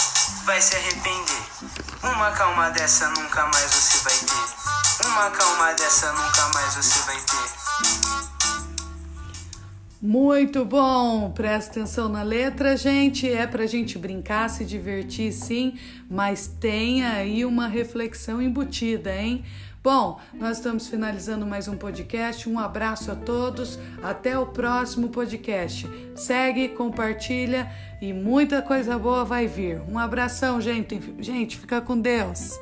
vai se arrepender. Uma calma dessa nunca mais você vai ter. Uma calma dessa nunca mais você vai ter. Muito bom! Presta atenção na letra, gente. É pra gente brincar, se divertir, sim, mas tem aí uma reflexão embutida, hein? Bom, nós estamos finalizando mais um podcast. Um abraço a todos. Até o próximo podcast. Segue, compartilha e muita coisa boa vai vir. Um abração, gente. Gente, fica com Deus.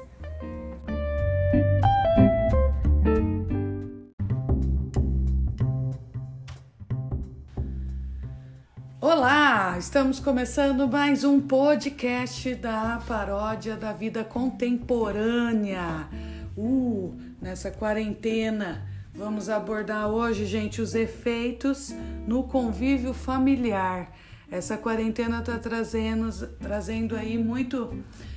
Olá, estamos começando mais um podcast da paródia da vida contemporânea. Uh, nessa quarentena, vamos abordar hoje, gente, os efeitos no convívio familiar. Essa quarentena está trazendo, trazendo aí muito,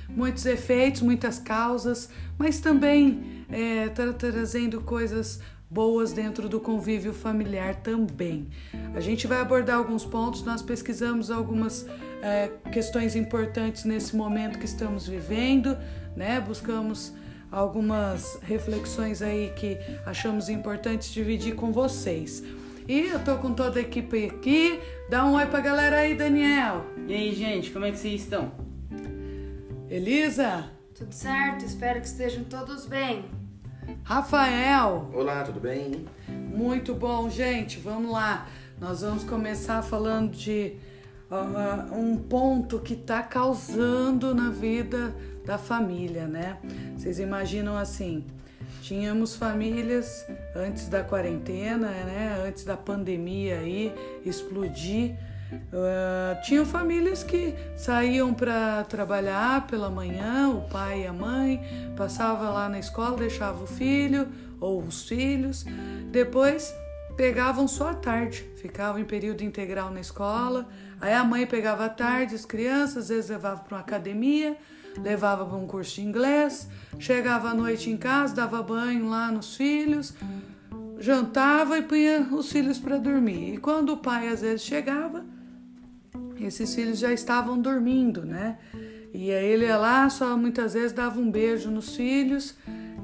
muitos efeitos, muitas causas, mas também está é, tá trazendo coisas boas dentro do convívio familiar também. A gente vai abordar alguns pontos, nós pesquisamos algumas é, questões importantes nesse momento que estamos vivendo, né? Buscamos algumas reflexões aí que achamos importantes dividir com vocês. E eu tô com toda a equipe aqui. Dá um oi pra galera aí, Daniel. E aí, gente, como é que vocês estão? Elisa. Tudo certo? Espero que estejam todos bem. Rafael. Olá, tudo bem? Muito bom, gente. Vamos lá. Nós vamos começar falando de uh, um ponto que está causando na vida da família, né? Vocês imaginam assim? Tínhamos famílias antes da quarentena, né? Antes da pandemia aí explodir. Uh, tinham famílias que saíam para trabalhar pela manhã, o pai e a mãe, passava lá na escola, deixava o filho ou os filhos, depois pegavam só à tarde, ficavam em período integral na escola, aí a mãe pegava à tarde as crianças, às vezes levava para uma academia, levava para um curso de inglês, chegava à noite em casa, dava banho lá nos filhos, jantava e punha os filhos para dormir. E quando o pai às vezes chegava, esses filhos já estavam dormindo, né? E aí ele ia lá, só muitas vezes dava um beijo nos filhos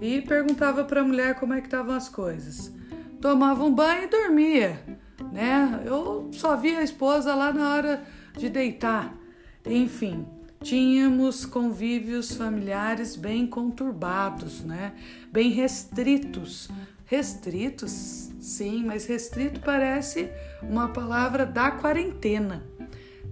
e perguntava para a mulher como é que estavam as coisas. Tomava um banho e dormia, né? Eu só via a esposa lá na hora de deitar. Enfim, tínhamos convívios familiares bem conturbados, né? Bem restritos. Restritos, sim, mas restrito parece uma palavra da quarentena.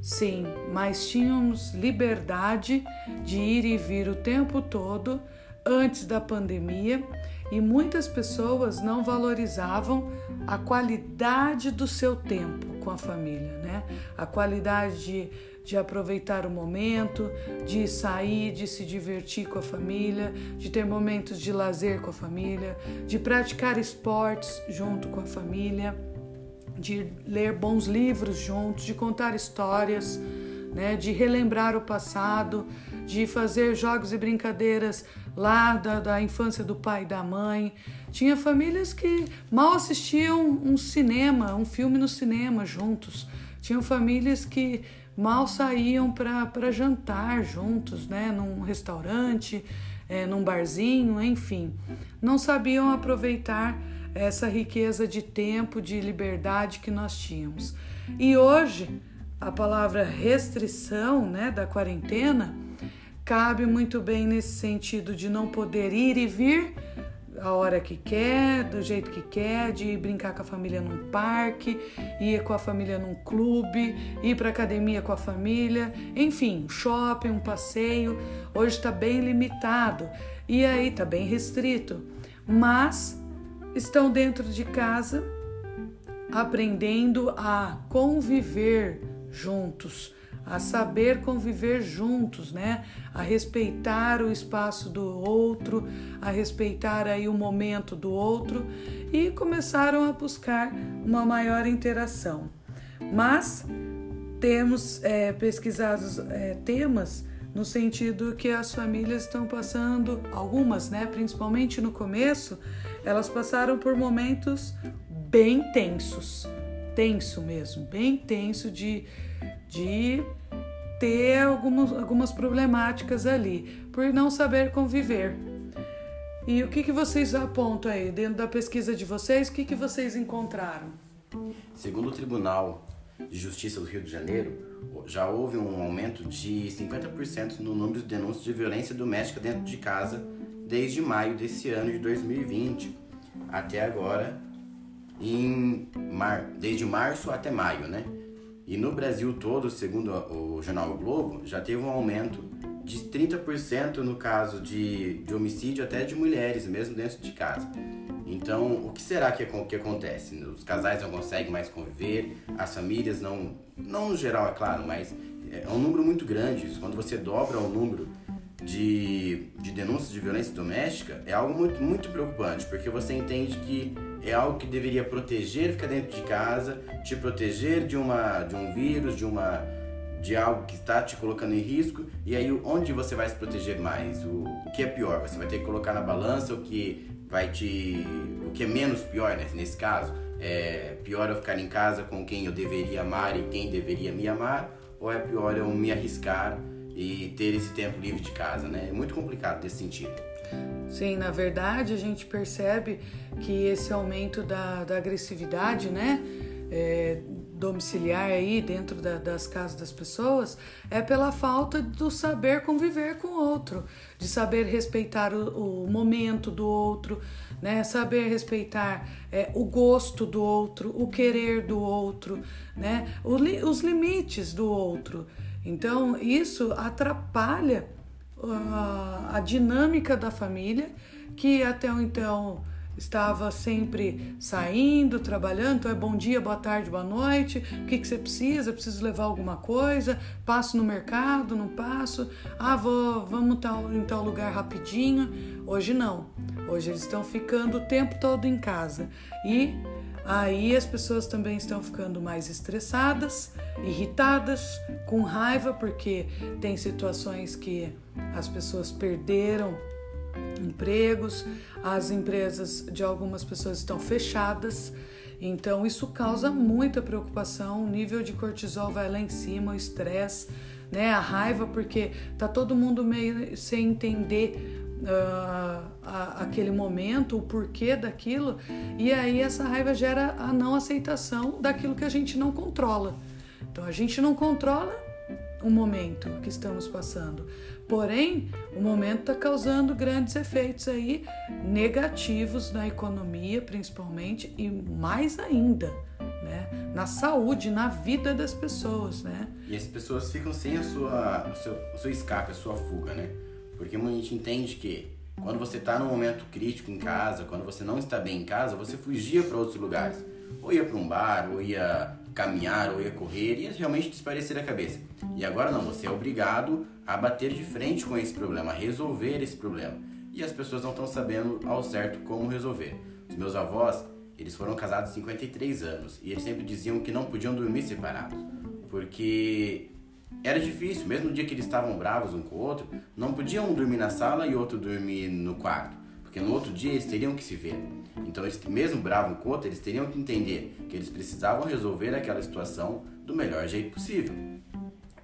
Sim, mas tínhamos liberdade de ir e vir o tempo todo antes da pandemia e muitas pessoas não valorizavam a qualidade do seu tempo com a família, né? A qualidade de, de aproveitar o momento, de sair, de se divertir com a família, de ter momentos de lazer com a família, de praticar esportes junto com a família de ler bons livros juntos, de contar histórias, né, de relembrar o passado, de fazer jogos e brincadeiras lá da, da infância do pai e da mãe. Tinha famílias que mal assistiam um cinema, um filme no cinema juntos. Tinham famílias que mal saíam para jantar juntos, né, num restaurante, é, num barzinho, enfim. Não sabiam aproveitar essa riqueza de tempo, de liberdade que nós tínhamos. E hoje, a palavra restrição né, da quarentena cabe muito bem nesse sentido de não poder ir e vir a hora que quer, do jeito que quer, de brincar com a família num parque, ir com a família num clube, ir para academia com a família, enfim, shopping, um passeio. Hoje está bem limitado e aí está bem restrito, mas estão dentro de casa aprendendo a conviver juntos, a saber conviver juntos, né? A respeitar o espaço do outro, a respeitar aí o momento do outro e começaram a buscar uma maior interação. Mas temos é, pesquisado é, temas no sentido que as famílias estão passando, algumas, né, principalmente no começo, elas passaram por momentos bem tensos, tenso mesmo, bem tenso de, de ter algumas, algumas problemáticas ali, por não saber conviver. E o que, que vocês apontam aí dentro da pesquisa de vocês? O que, que vocês encontraram? Segundo o Tribunal de Justiça do Rio de Janeiro, já houve um aumento de 50% no número de denúncias de violência doméstica dentro de casa desde maio desse ano de 2020 até agora, em mar... desde março até maio, né? E no Brasil todo, segundo o jornal o Globo, já teve um aumento de 30% no caso de, de homicídio até de mulheres, mesmo dentro de casa. Então, o que será que, que acontece? Os casais não conseguem mais conviver, as famílias não, não no geral, é claro, mas é um número muito grande. Quando você dobra o número de, de denúncias de violência doméstica, é algo muito, muito preocupante, porque você entende que é algo que deveria proteger, ficar dentro de casa, te proteger de, uma, de um vírus, de, uma, de algo que está te colocando em risco, E aí, onde você vai se proteger mais? O, o que é pior? Você vai ter que colocar na balança o que vai te. o que é menos pior né, nesse caso? É pior eu ficar em casa com quem eu deveria amar e quem deveria me amar? Ou é pior eu me arriscar e ter esse tempo livre de casa, né? É muito complicado nesse sentido. Sim, na verdade a gente percebe que esse aumento da, da agressividade, né? É, domiciliar aí dentro da, das casas das pessoas é pela falta do saber conviver com o outro, de saber respeitar o, o momento do outro, né? Saber respeitar é, o gosto do outro, o querer do outro, né? O, os limites do outro. Então isso atrapalha a dinâmica da família que até então estava sempre saindo, trabalhando, então é bom dia, boa tarde, boa noite, o que, que você precisa? Preciso levar alguma coisa? Passo no mercado, não passo? Ah, vou, vamos tal, em tal lugar rapidinho. Hoje não. Hoje eles estão ficando o tempo todo em casa. E aí as pessoas também estão ficando mais estressadas, irritadas, com raiva, porque tem situações que as pessoas perderam empregos, as empresas de algumas pessoas estão fechadas. Então isso causa muita preocupação, o nível de cortisol vai lá em cima, o estresse, né, a raiva porque tá todo mundo meio sem entender uh, a, aquele momento, o porquê daquilo, e aí essa raiva gera a não aceitação daquilo que a gente não controla. Então a gente não controla o momento que estamos passando. Porém, o momento está causando grandes efeitos aí negativos na economia, principalmente, e mais ainda, né, na saúde, na vida das pessoas, né? E as pessoas ficam sem a sua, o, seu, o seu escape, a sua fuga, né? Porque a gente entende que quando você está num momento crítico em casa, quando você não está bem em casa, você fugia para outros lugares. Ou ia para um bar, ou ia caminhar ou ia correr e realmente desaparecer a cabeça. E agora não, você é obrigado a bater de frente com esse problema, a resolver esse problema. E as pessoas não estão sabendo ao certo como resolver. Os meus avós, eles foram casados há 53 anos e eles sempre diziam que não podiam dormir separados, porque era difícil, mesmo no dia que eles estavam bravos um com o outro, não podiam um dormir na sala e outro dormir no quarto, porque no outro dia eles teriam que se ver. Então, eles, mesmo bravo com o outro, eles teriam que entender que eles precisavam resolver aquela situação do melhor jeito possível.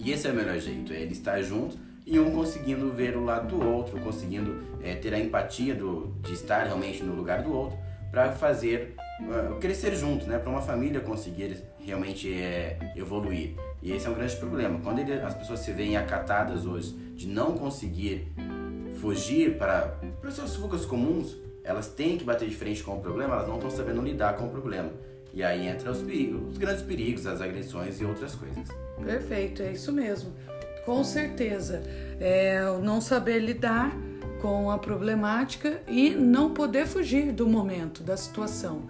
E esse é o melhor jeito, é ele estar juntos e um conseguindo ver o lado do outro, conseguindo é, ter a empatia do, de estar realmente no lugar do outro para fazer uh, crescer juntos, né? Para uma família conseguir realmente é, evoluir. E esse é um grande problema. Quando ele, as pessoas se veem acatadas hoje de não conseguir fugir para, para suas fugas comuns, elas têm que bater de frente com o problema, elas não estão sabendo lidar com o problema. E aí entra os, os grandes perigos, as agressões e outras coisas. Perfeito, é isso mesmo. Com certeza. É não saber lidar com a problemática e não poder fugir do momento, da situação.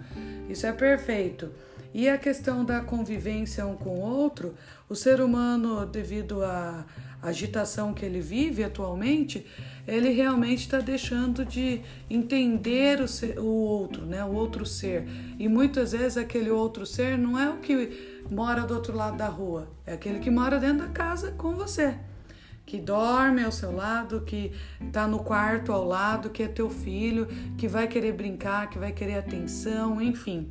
Isso é perfeito. E a questão da convivência um com o outro, o ser humano, devido à agitação que ele vive atualmente, ele realmente está deixando de entender o, ser, o outro, né? o outro ser. E muitas vezes aquele outro ser não é o que mora do outro lado da rua, é aquele que mora dentro da casa com você. Que dorme ao seu lado, que está no quarto ao lado, que é teu filho, que vai querer brincar, que vai querer atenção, enfim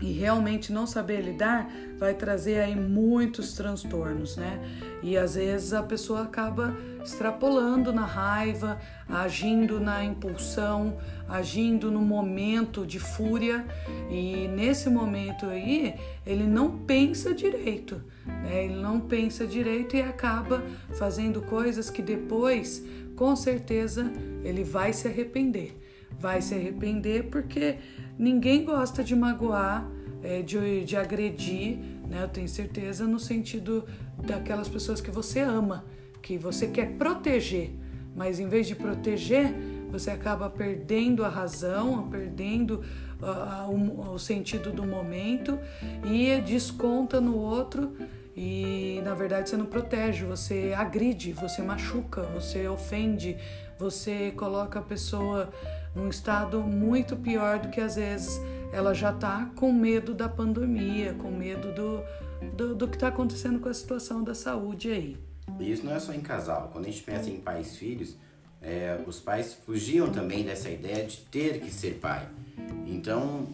e realmente não saber lidar vai trazer aí muitos transtornos, né? E às vezes a pessoa acaba extrapolando na raiva, agindo na impulsão, agindo no momento de fúria e nesse momento aí ele não pensa direito, né? Ele não pensa direito e acaba fazendo coisas que depois, com certeza, ele vai se arrepender. Vai se arrepender porque Ninguém gosta de magoar, é, de, de agredir, né? Eu tenho certeza, no sentido daquelas pessoas que você ama, que você quer proteger, mas em vez de proteger, você acaba perdendo a razão, perdendo uh, o, o sentido do momento e desconta no outro e na verdade você não protege, você agride, você machuca, você ofende, você coloca a pessoa num estado muito pior do que às vezes ela já está com medo da pandemia, com medo do, do, do que está acontecendo com a situação da saúde aí. E isso não é só em casal. Quando a gente pensa em pais e filhos, é, os pais fugiam também dessa ideia de ter que ser pai. Então,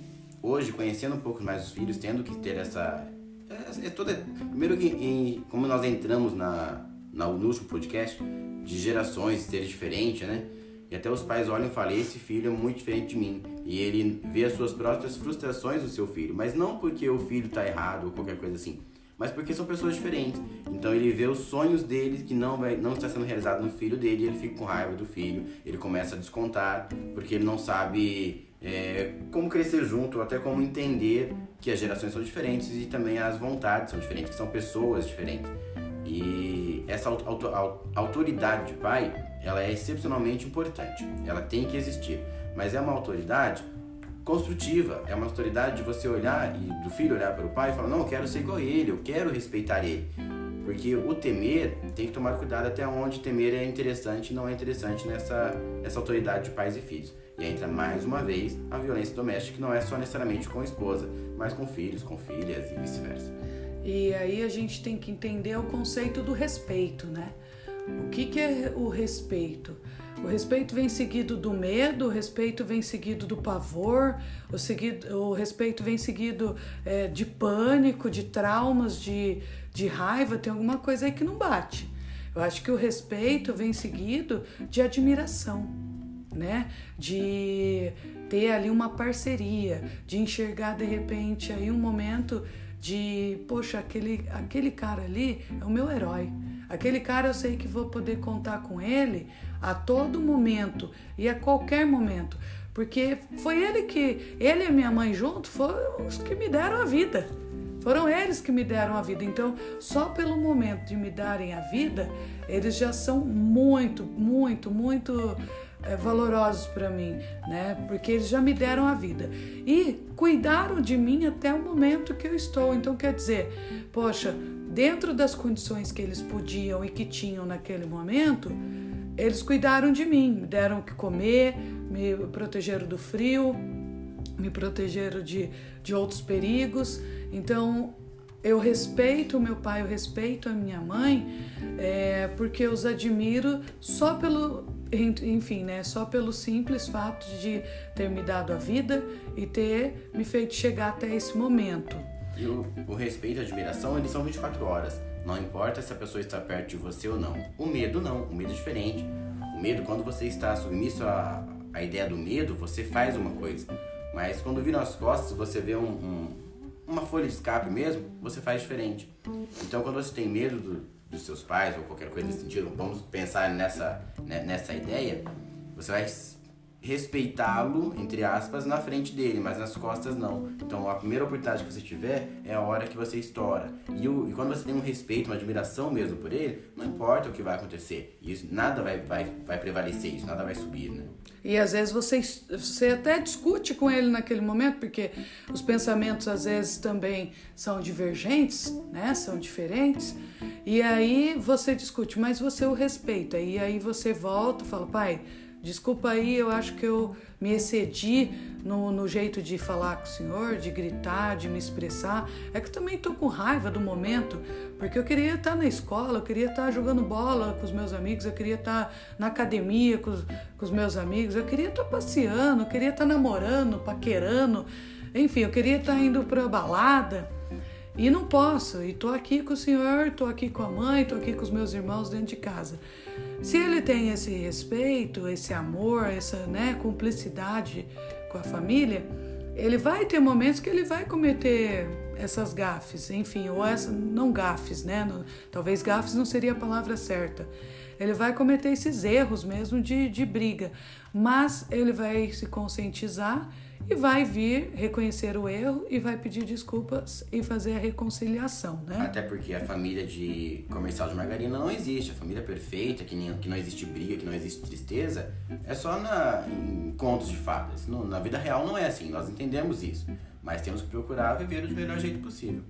hoje, conhecendo um pouco mais os filhos, tendo que ter essa. É, é toda, primeiro que, em, como nós entramos na, na, no último podcast, de gerações ser diferente, né? E até os pais olham e falam: esse filho é muito diferente de mim. E ele vê as suas próprias frustrações do seu filho, mas não porque o filho está errado ou qualquer coisa assim, mas porque são pessoas diferentes. Então ele vê os sonhos dele que não vai, não está sendo realizado no filho dele, e ele fica com raiva do filho, ele começa a descontar porque ele não sabe é, como crescer junto, ou até como entender que as gerações são diferentes e também as vontades são diferentes, que são pessoas diferentes. E essa autoridade de pai, ela é excepcionalmente importante. Ela tem que existir, mas é uma autoridade construtiva, é uma autoridade de você olhar e do filho olhar para o pai e falar: "Não, eu quero ser igual a ele, eu quero respeitar ele". Porque o temer tem que tomar cuidado até onde temer é interessante e não é interessante nessa, nessa autoridade de pais e filhos. E entra mais uma vez a violência doméstica, que não é só necessariamente com a esposa, mas com filhos, com filhas e vice-versa. E aí a gente tem que entender o conceito do respeito, né? O que, que é o respeito? O respeito vem seguido do medo, o respeito vem seguido do pavor, o, seguido, o respeito vem seguido é, de pânico, de traumas, de, de raiva. Tem alguma coisa aí que não bate. Eu acho que o respeito vem seguido de admiração, né? De ter ali uma parceria, de enxergar de repente aí um momento de, poxa, aquele, aquele cara ali é o meu herói. Aquele cara eu sei que vou poder contar com ele a todo momento e a qualquer momento. Porque foi ele que, ele e minha mãe junto, foram os que me deram a vida. Foram eles que me deram a vida. Então, só pelo momento de me darem a vida, eles já são muito, muito, muito é, valorosos para mim, né? Porque eles já me deram a vida e cuidaram de mim até o momento que eu estou. Então quer dizer, poxa, dentro das condições que eles podiam e que tinham naquele momento, eles cuidaram de mim, me deram o que comer, me protegeram do frio, me protegeram de, de outros perigos. Então eu respeito o meu pai, eu respeito a minha mãe, é, porque eu os admiro só pelo, enfim, né, só pelo simples fato de ter me dado a vida e ter me feito chegar até esse momento. E o, o respeito e a admiração, eles são 24 horas. Não importa se a pessoa está perto de você ou não. O medo não, o medo é diferente. O medo, quando você está submisso à, à ideia do medo, você faz uma coisa. Mas quando vira as costas, você vê um, um, uma folha de escape mesmo, você faz diferente. Então, quando você tem medo do, dos seus pais ou qualquer coisa nesse sentido, vamos pensar nessa, né, nessa ideia, você vai respeitá-lo, entre aspas, na frente dele, mas nas costas não. Então a primeira oportunidade que você tiver é a hora que você estoura. E, o, e quando você tem um respeito, uma admiração mesmo por ele, não importa o que vai acontecer. Isso nada vai, vai, vai prevalecer, isso nada vai subir, né? E às vezes você, você até discute com ele naquele momento, porque os pensamentos às vezes também são divergentes, né? São diferentes. E aí você discute, mas você o respeita. E aí você volta e fala, pai, desculpa aí, eu acho que eu me excedi no, no, jeito de falar com o senhor, de gritar, de me expressar. É que também tô com raiva do momento, porque eu queria estar na escola, eu queria estar jogando bola com os meus amigos, eu queria estar na academia com os, com os meus amigos, eu queria estar passeando, eu queria estar namorando, paquerando, enfim, eu queria estar indo para balada. E não posso, e tô aqui com o senhor, tô aqui com a mãe, tô aqui com os meus irmãos dentro de casa. Se ele tem esse respeito, esse amor, essa né, cumplicidade com a família, ele vai ter momentos que ele vai cometer essas gafes, enfim, ou essa, não gafes, né? No, talvez gafes não seria a palavra certa. Ele vai cometer esses erros mesmo de, de briga, mas ele vai se conscientizar e vai vir reconhecer o erro e vai pedir desculpas e fazer a reconciliação, né? Até porque a família de comercial de margarina não existe, a família perfeita, que, nem, que não existe briga, que não existe tristeza, é só na, em contos de fadas. No, na vida real não é assim, nós entendemos isso, mas temos que procurar viver do melhor jeito possível.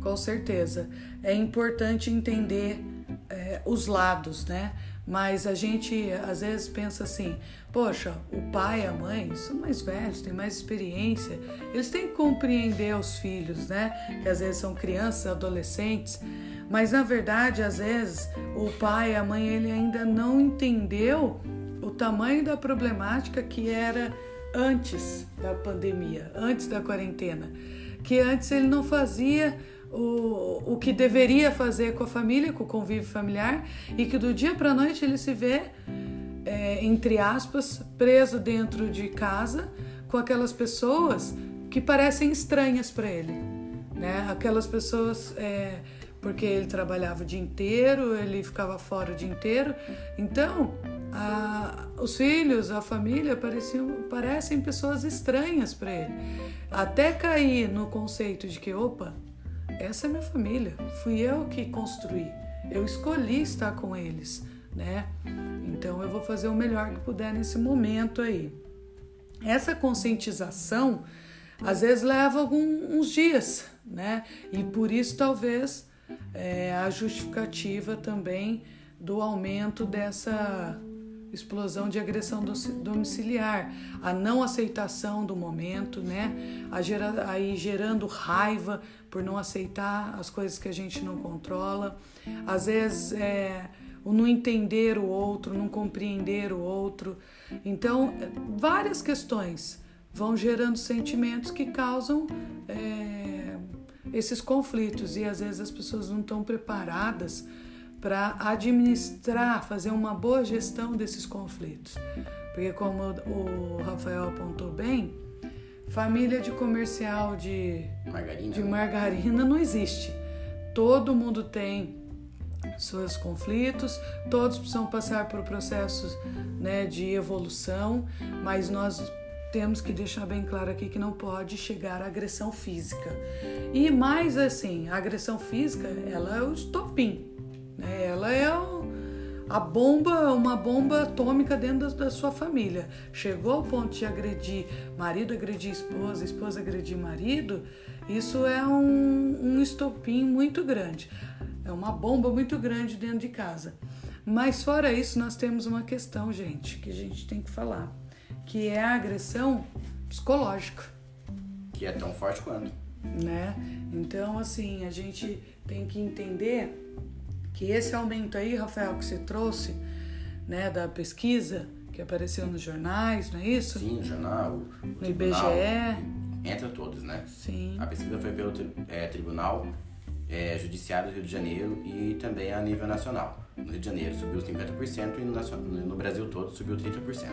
Com certeza. É importante entender é, os lados, né? Mas a gente às vezes pensa assim: poxa, o pai e a mãe são mais velhos, têm mais experiência, eles têm que compreender os filhos, né? Que às vezes são crianças, adolescentes. Mas na verdade, às vezes, o pai, a mãe, ele ainda não entendeu o tamanho da problemática que era antes da pandemia, antes da quarentena. Que antes ele não fazia o, o que deveria fazer com a família, com o convívio familiar, e que do dia para a noite ele se vê, é, entre aspas, preso dentro de casa com aquelas pessoas que parecem estranhas para ele. Né? Aquelas pessoas. É, porque ele trabalhava o dia inteiro, ele ficava fora o dia inteiro. Então, a, os filhos, a família pareciam, parecem pessoas estranhas para ele. Até cair no conceito de que, opa, essa é minha família, fui eu que construí, eu escolhi estar com eles, né? Então eu vou fazer o melhor que puder nesse momento aí. Essa conscientização às vezes leva alguns dias, né? E por isso talvez é, a justificativa também do aumento dessa explosão de agressão domiciliar, a não aceitação do momento, né? A gera, aí gerando raiva por não aceitar as coisas que a gente não controla, às vezes é, o não entender o outro, não compreender o outro. Então, várias questões vão gerando sentimentos que causam é, esses conflitos e às vezes as pessoas não estão preparadas para administrar, fazer uma boa gestão desses conflitos. Porque, como o Rafael apontou bem, família de comercial de margarina, de margarina não existe. Todo mundo tem seus conflitos, todos precisam passar por processos né, de evolução, mas nós temos que deixar bem claro aqui que não pode chegar à agressão física. E mais assim, a agressão física, ela é o estopim, né? Ela é a bomba, uma bomba atômica dentro da, da, sua família. Chegou ao ponto de agredir marido, agredir esposa, esposa agredir marido, isso é um, um estopim muito grande. É uma bomba muito grande dentro de casa. Mas fora isso, nós temos uma questão, gente, que a gente tem que falar que é a agressão psicológica. Que é tão forte quanto. Né? Então, assim, a gente tem que entender que esse aumento aí, Rafael, que você trouxe, né, da pesquisa que apareceu nos jornais, não é isso? Sim, no jornal, no IBGE. Entre todos, né? Sim. A pesquisa foi pelo é, Tribunal é, Judiciário do Rio de Janeiro e também a nível nacional. No Rio de Janeiro subiu 50% e no, no Brasil todo subiu 30%.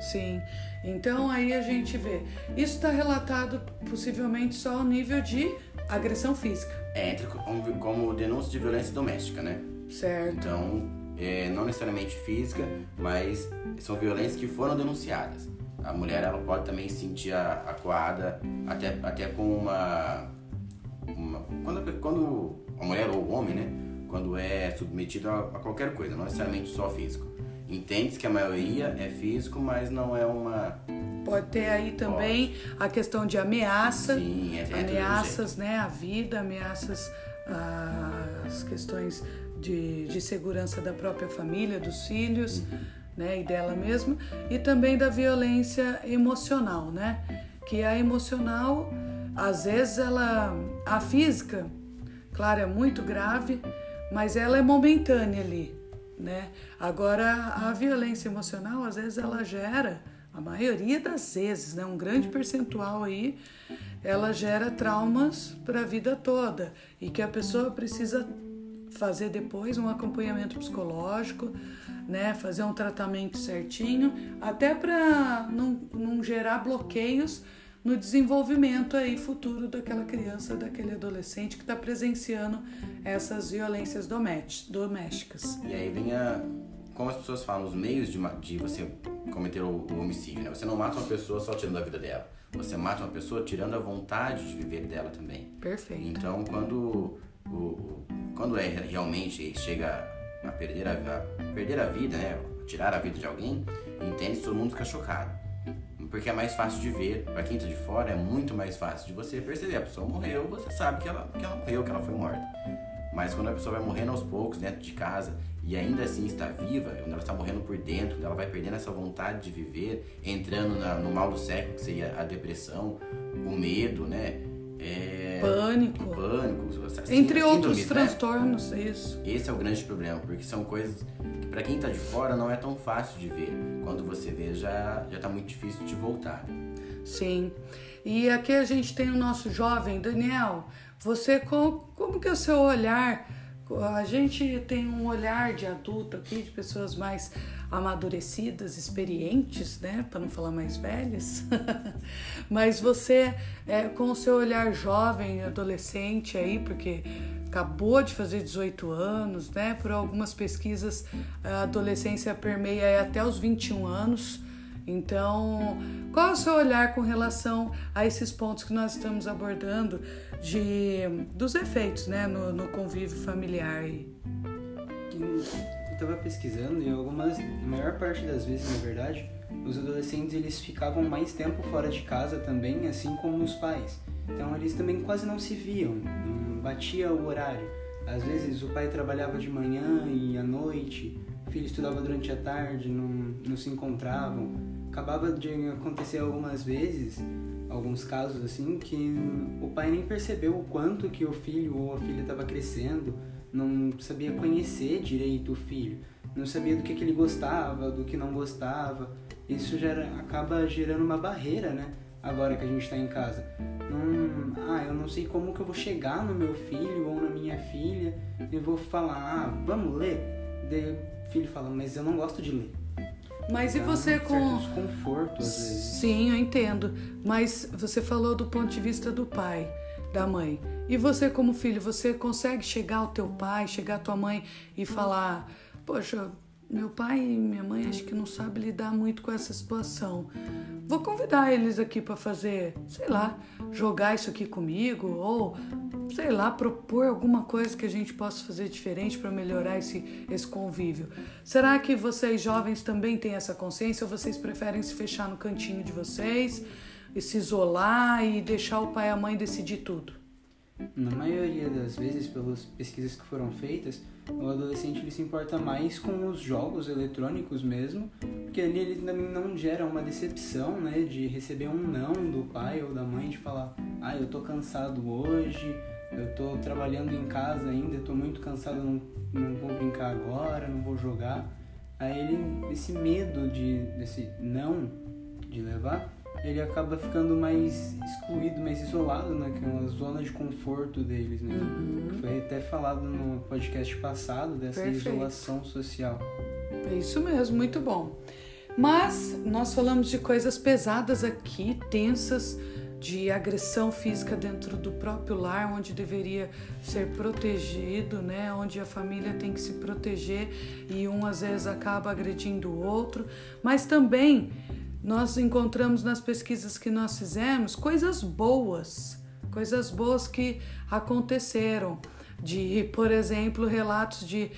Sim. Então aí a gente vê. Isso está relatado possivelmente só ao nível de agressão física. É, entre como, como denúncia de violência doméstica, né? Certo. Então, é, não necessariamente física, mas são violências que foram denunciadas. A mulher ela pode também se sentir acuada até, até com uma, uma quando, quando a mulher ou o homem, né? Quando é submetido a, a qualquer coisa, não necessariamente só físico entende que a maioria é físico, mas não é uma. Pode ter aí também Pode. a questão de ameaça, Sim, é, ameaças né, à vida, ameaças às questões de, de segurança da própria família, dos filhos uhum. né, e dela mesma, e também da violência emocional, né? Que a emocional, às vezes, ela. A física, claro, é muito grave, mas ela é momentânea ali né? Agora, a violência emocional, às vezes, ela gera, a maioria das vezes, né? um grande percentual aí, ela gera traumas para a vida toda e que a pessoa precisa fazer depois um acompanhamento psicológico, né? Fazer um tratamento certinho, até para não, não gerar bloqueios no desenvolvimento aí futuro daquela criança, daquele adolescente que está presenciando essas violências domésticas. E aí vem a, como as pessoas falam, os meios de, de você cometer o, o, homicídio, né? Você não mata uma pessoa só tirando a vida dela, você mata uma pessoa tirando a vontade de viver dela também. Perfeito. Então, quando o, o quando é realmente chega a perder a, a perder a vida, né? Tirar a vida de alguém, entende? Todo mundo fica chocado porque é mais fácil de ver. Para quem tá de fora, é muito mais fácil de você perceber. A pessoa morreu, você sabe que ela, que ela morreu, que ela foi morta. Mas quando a pessoa vai morrendo aos poucos dentro de casa e ainda assim está viva, quando ela está morrendo por dentro, ela vai perdendo essa vontade de viver, entrando na, no mal do século, que seria a depressão, o medo, né? É, Pânico. pânico, Entre outros né? transtornos, isso. Esse é o grande problema, porque são coisas que pra quem tá de fora não é tão fácil de ver. Quando você vê, já, já tá muito difícil de voltar. Sim. E aqui a gente tem o nosso jovem, Daniel. Você, como, como que é o seu olhar? A gente tem um olhar de adulto aqui, de pessoas mais amadurecidas, experientes, né? Para não falar mais velhas. Mas você, é, com o seu olhar jovem, adolescente aí, porque acabou de fazer 18 anos, né? Por algumas pesquisas, a adolescência permeia até os 21 anos. Então, qual é o seu olhar com relação a esses pontos que nós estamos abordando de, dos efeitos né, no, no convívio familiar? Aí? Eu tava pesquisando e algumas, a maior parte das vezes, na verdade, os adolescentes eles ficavam mais tempo fora de casa também, assim como os pais. Então eles também quase não se viam, não batia o horário. Às vezes o pai trabalhava de manhã e à noite, o filho estudava durante a tarde, não, não se encontravam. Acabava de acontecer algumas vezes, alguns casos assim, que o pai nem percebeu o quanto que o filho ou a filha estava crescendo, não sabia conhecer direito o filho, não sabia do que, que ele gostava, do que não gostava. Isso gera, acaba gerando uma barreira, né? Agora que a gente está em casa. Não, ah, eu não sei como que eu vou chegar no meu filho ou na minha filha e vou falar, ah, vamos ler. Daí o filho fala, mas eu não gosto de ler. Mas e Dá você um com. desconforto às vezes. Sim, eu entendo. Mas você falou do ponto de vista do pai, da mãe. E você como filho, você consegue chegar ao teu pai, chegar à tua mãe e falar, poxa, meu pai e minha mãe acho que não sabem lidar muito com essa situação. Vou convidar eles aqui para fazer, sei lá, jogar isso aqui comigo ou sei lá, propor alguma coisa que a gente possa fazer diferente para melhorar esse, esse convívio. Será que vocês jovens também têm essa consciência ou vocês preferem se fechar no cantinho de vocês e se isolar e deixar o pai e a mãe decidir tudo? Na maioria das vezes, pelas pesquisas que foram feitas, o adolescente ele se importa mais com os jogos eletrônicos mesmo, porque ali ele também não gera uma decepção, né, de receber um não do pai ou da mãe de falar, ah, eu tô cansado hoje, eu tô trabalhando em casa ainda, tô muito cansado, não, não vou brincar agora, não vou jogar. Aí ele, esse medo de, desse não de levar, ele acaba ficando mais excluído, mais isolado naquela zona de conforto deles, né? Que foi até falado no podcast passado dessa Perfeito. isolação social. É isso mesmo, muito bom. Mas nós falamos de coisas pesadas aqui, tensas, de agressão física dentro do próprio lar, onde deveria ser protegido, né? Onde a família tem que se proteger e um às vezes acaba agredindo o outro, mas também nós encontramos nas pesquisas que nós fizemos coisas boas, coisas boas que aconteceram, de, por exemplo, relatos de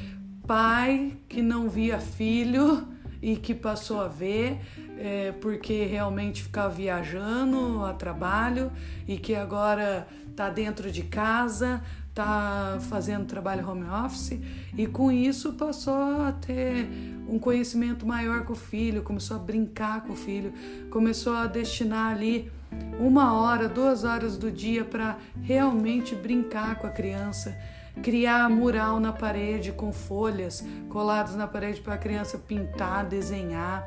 pai que não via filho e que passou a ver é, porque realmente ficava viajando a trabalho e que agora está dentro de casa, está fazendo trabalho home office e com isso passou a ter um conhecimento maior com o filho, começou a brincar com o filho, começou a destinar ali uma hora, duas horas do dia para realmente brincar com a criança criar mural na parede com folhas coladas na parede para a criança pintar, desenhar,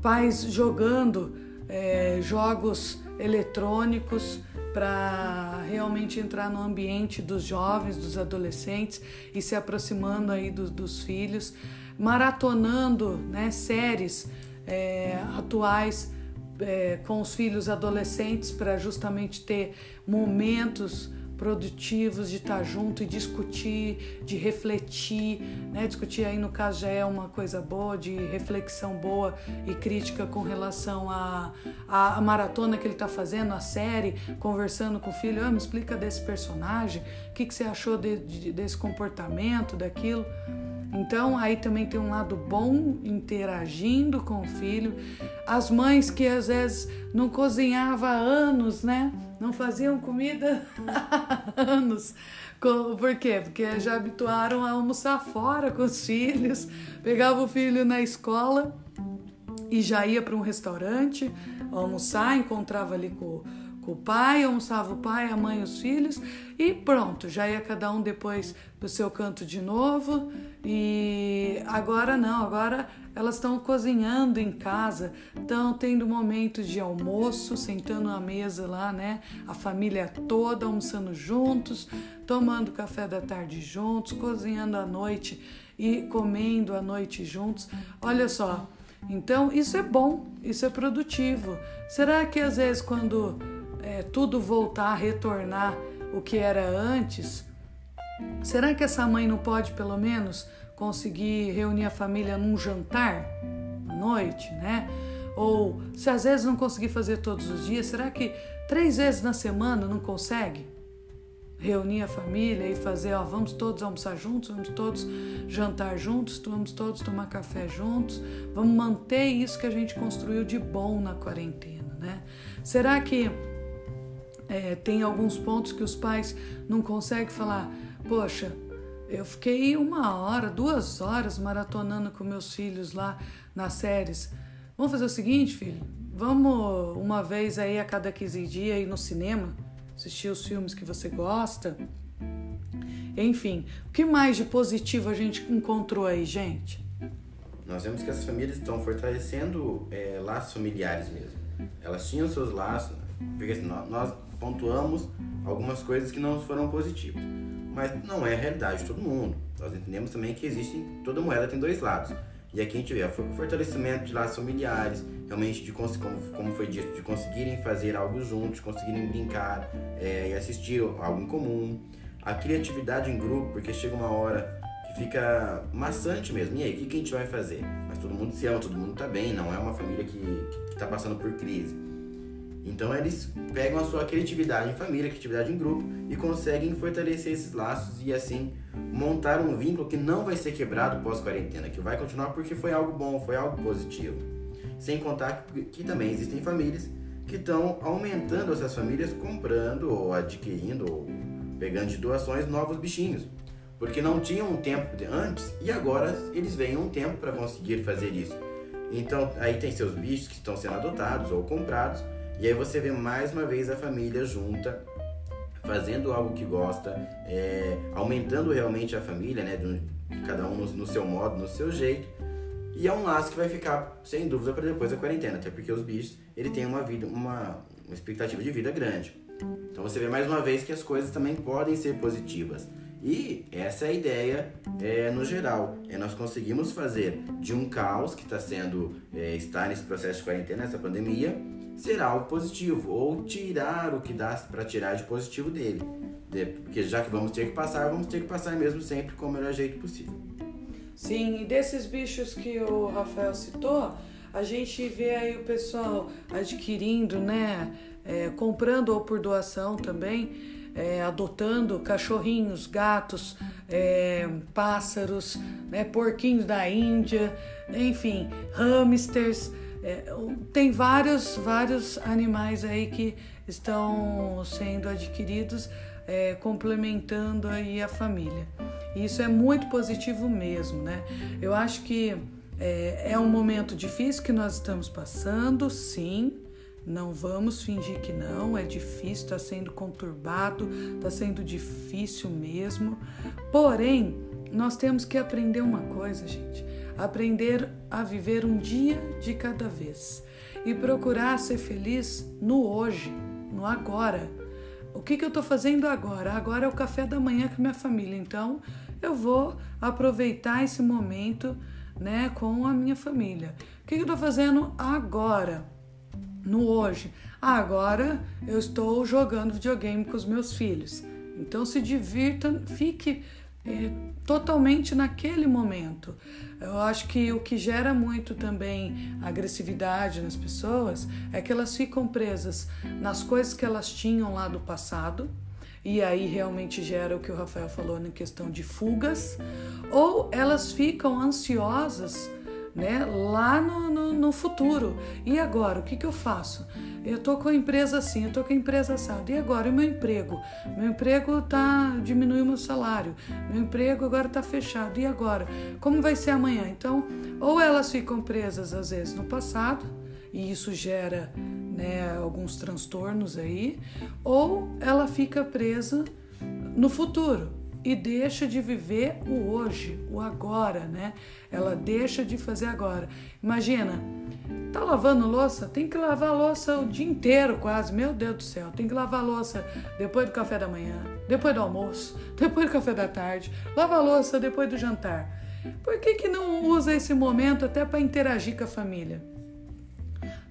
pais jogando é, jogos eletrônicos para realmente entrar no ambiente dos jovens, dos adolescentes e se aproximando aí do, dos filhos, maratonando né, séries é, atuais é, com os filhos adolescentes para justamente ter momentos produtivos de estar junto e discutir, de refletir, né? Discutir aí no caso já é uma coisa boa, de reflexão boa e crítica com relação à a, a, maratona que ele está fazendo, a série, conversando com o filho, ah, me explica desse personagem, o que, que você achou de, de, desse comportamento, daquilo. Então, aí também tem um lado bom interagindo com o filho. As mães que às vezes não cozinhava há anos, né? Não faziam comida há anos. Por quê? Porque já habituaram a almoçar fora com os filhos. Pegava o filho na escola e já ia para um restaurante almoçar, encontrava ali com, com o pai, almoçava o pai, a mãe, os filhos e pronto, já ia cada um depois pro seu canto de novo. E agora não, agora elas estão cozinhando em casa, estão tendo momentos de almoço, sentando à mesa lá, né? A família toda almoçando juntos, tomando café da tarde juntos, cozinhando à noite e comendo à noite juntos. Olha só, então isso é bom, isso é produtivo. Será que às vezes quando é, tudo voltar, retornar o que era antes, será que essa mãe não pode pelo menos conseguir reunir a família num jantar à noite, né? Ou se às vezes não conseguir fazer todos os dias, será que três vezes na semana não consegue? reunir a família e fazer, ó, vamos todos almoçar juntos, vamos todos jantar juntos, vamos todos tomar café juntos, vamos manter isso que a gente construiu de bom na quarentena, né? Será que é, tem alguns pontos que os pais não conseguem falar, poxa, eu fiquei uma hora, duas horas maratonando com meus filhos lá nas séries. Vamos fazer o seguinte, filho? Vamos uma vez aí a cada 15 dias ir no cinema? assistir os filmes que você gosta. Enfim, o que mais de positivo a gente encontrou aí, gente? Nós vemos que as famílias estão fortalecendo é, laços familiares mesmo. Elas tinham seus laços, porque nós pontuamos algumas coisas que não foram positivas. Mas não é a realidade de todo mundo. Nós entendemos também que existe, toda moeda tem dois lados. E aqui a gente vê o fortalecimento de laços familiares, realmente de como, foi dito, de conseguirem fazer algo juntos, conseguirem brincar é, e assistir algo em comum. A criatividade em grupo, porque chega uma hora que fica maçante mesmo. E aí, o que, a gente vai fazer? Mas todo mundo se ama, todo mundo tá bem, não é uma família que, que tá passando por crise. Então eles pegam a sua criatividade em família, criatividade em grupo e conseguem fortalecer esses laços e assim montar um vínculo que não vai ser quebrado pós-quarentena, que vai continuar porque foi algo bom, foi algo positivo. Sem contar que, que também existem famílias que estão aumentando essas famílias comprando ou adquirindo ou pegando de doações novos bichinhos. Porque não tinham um tempo antes e agora eles vêm um tempo para conseguir fazer isso. Então aí tem seus bichos que estão sendo adotados ou comprados e aí você vê mais uma vez a família junta, fazendo algo que gosta, é, aumentando realmente a família, né? Cada um no, no, seu modo, no seu jeito. E é um laço que vai ficar, sem dúvida, para depois da quarentena, até porque os bichos ele tem uma vida, uma, uma expectativa de vida grande. Então você vê mais uma vez que as coisas também podem ser positivas. E essa é a ideia é, no geral. É nós conseguimos fazer de um caos que está sendo é, estar nesse processo de quarentena, essa pandemia, ser algo positivo, ou tirar o que dá para tirar de positivo dele. Porque já que vamos ter que passar, vamos ter que passar mesmo sempre com o melhor jeito possível. Sim, e desses bichos que o Rafael citou, a gente vê aí o pessoal adquirindo, né? É, comprando ou por doação também, é, adotando cachorrinhos, gatos, é, pássaros, né, porquinhos da Índia, enfim, hamsters. É, tem vários, vários animais aí que estão sendo adquiridos, é, complementando aí a família. E isso é muito positivo mesmo, né? Eu acho que é, é um momento difícil que nós estamos passando, sim. Não vamos fingir que não, é difícil, está sendo conturbado, está sendo difícil mesmo. Porém, nós temos que aprender uma coisa, gente aprender a viver um dia de cada vez e procurar ser feliz no hoje, no agora. O que, que eu estou fazendo agora? Agora é o café da manhã com minha família, então eu vou aproveitar esse momento né, com a minha família. O que, que eu estou fazendo agora? No hoje. Ah, agora eu estou jogando videogame com os meus filhos. Então se divirta, fique é, totalmente naquele momento. Eu acho que o que gera muito também agressividade nas pessoas é que elas ficam presas nas coisas que elas tinham lá do passado. E aí realmente gera o que o Rafael falou na questão de fugas, ou elas ficam ansiosas né, lá no, no no futuro. E agora, o que, que eu faço? Eu tô com a empresa assim, eu tô com a empresa assada. E agora, e meu emprego? Meu emprego tá diminuiu meu salário. Meu emprego agora tá fechado. E agora? Como vai ser amanhã? Então, ou elas ficam presas às vezes no passado, e isso gera né, alguns transtornos aí, ou ela fica presa no futuro e deixa de viver o hoje, o agora, né? Ela deixa de fazer agora. Imagina, tá lavando louça? Tem que lavar louça o dia inteiro quase, meu Deus do céu. Tem que lavar louça depois do café da manhã, depois do almoço, depois do café da tarde, lava a louça depois do jantar. Por que, que não usa esse momento até para interagir com a família?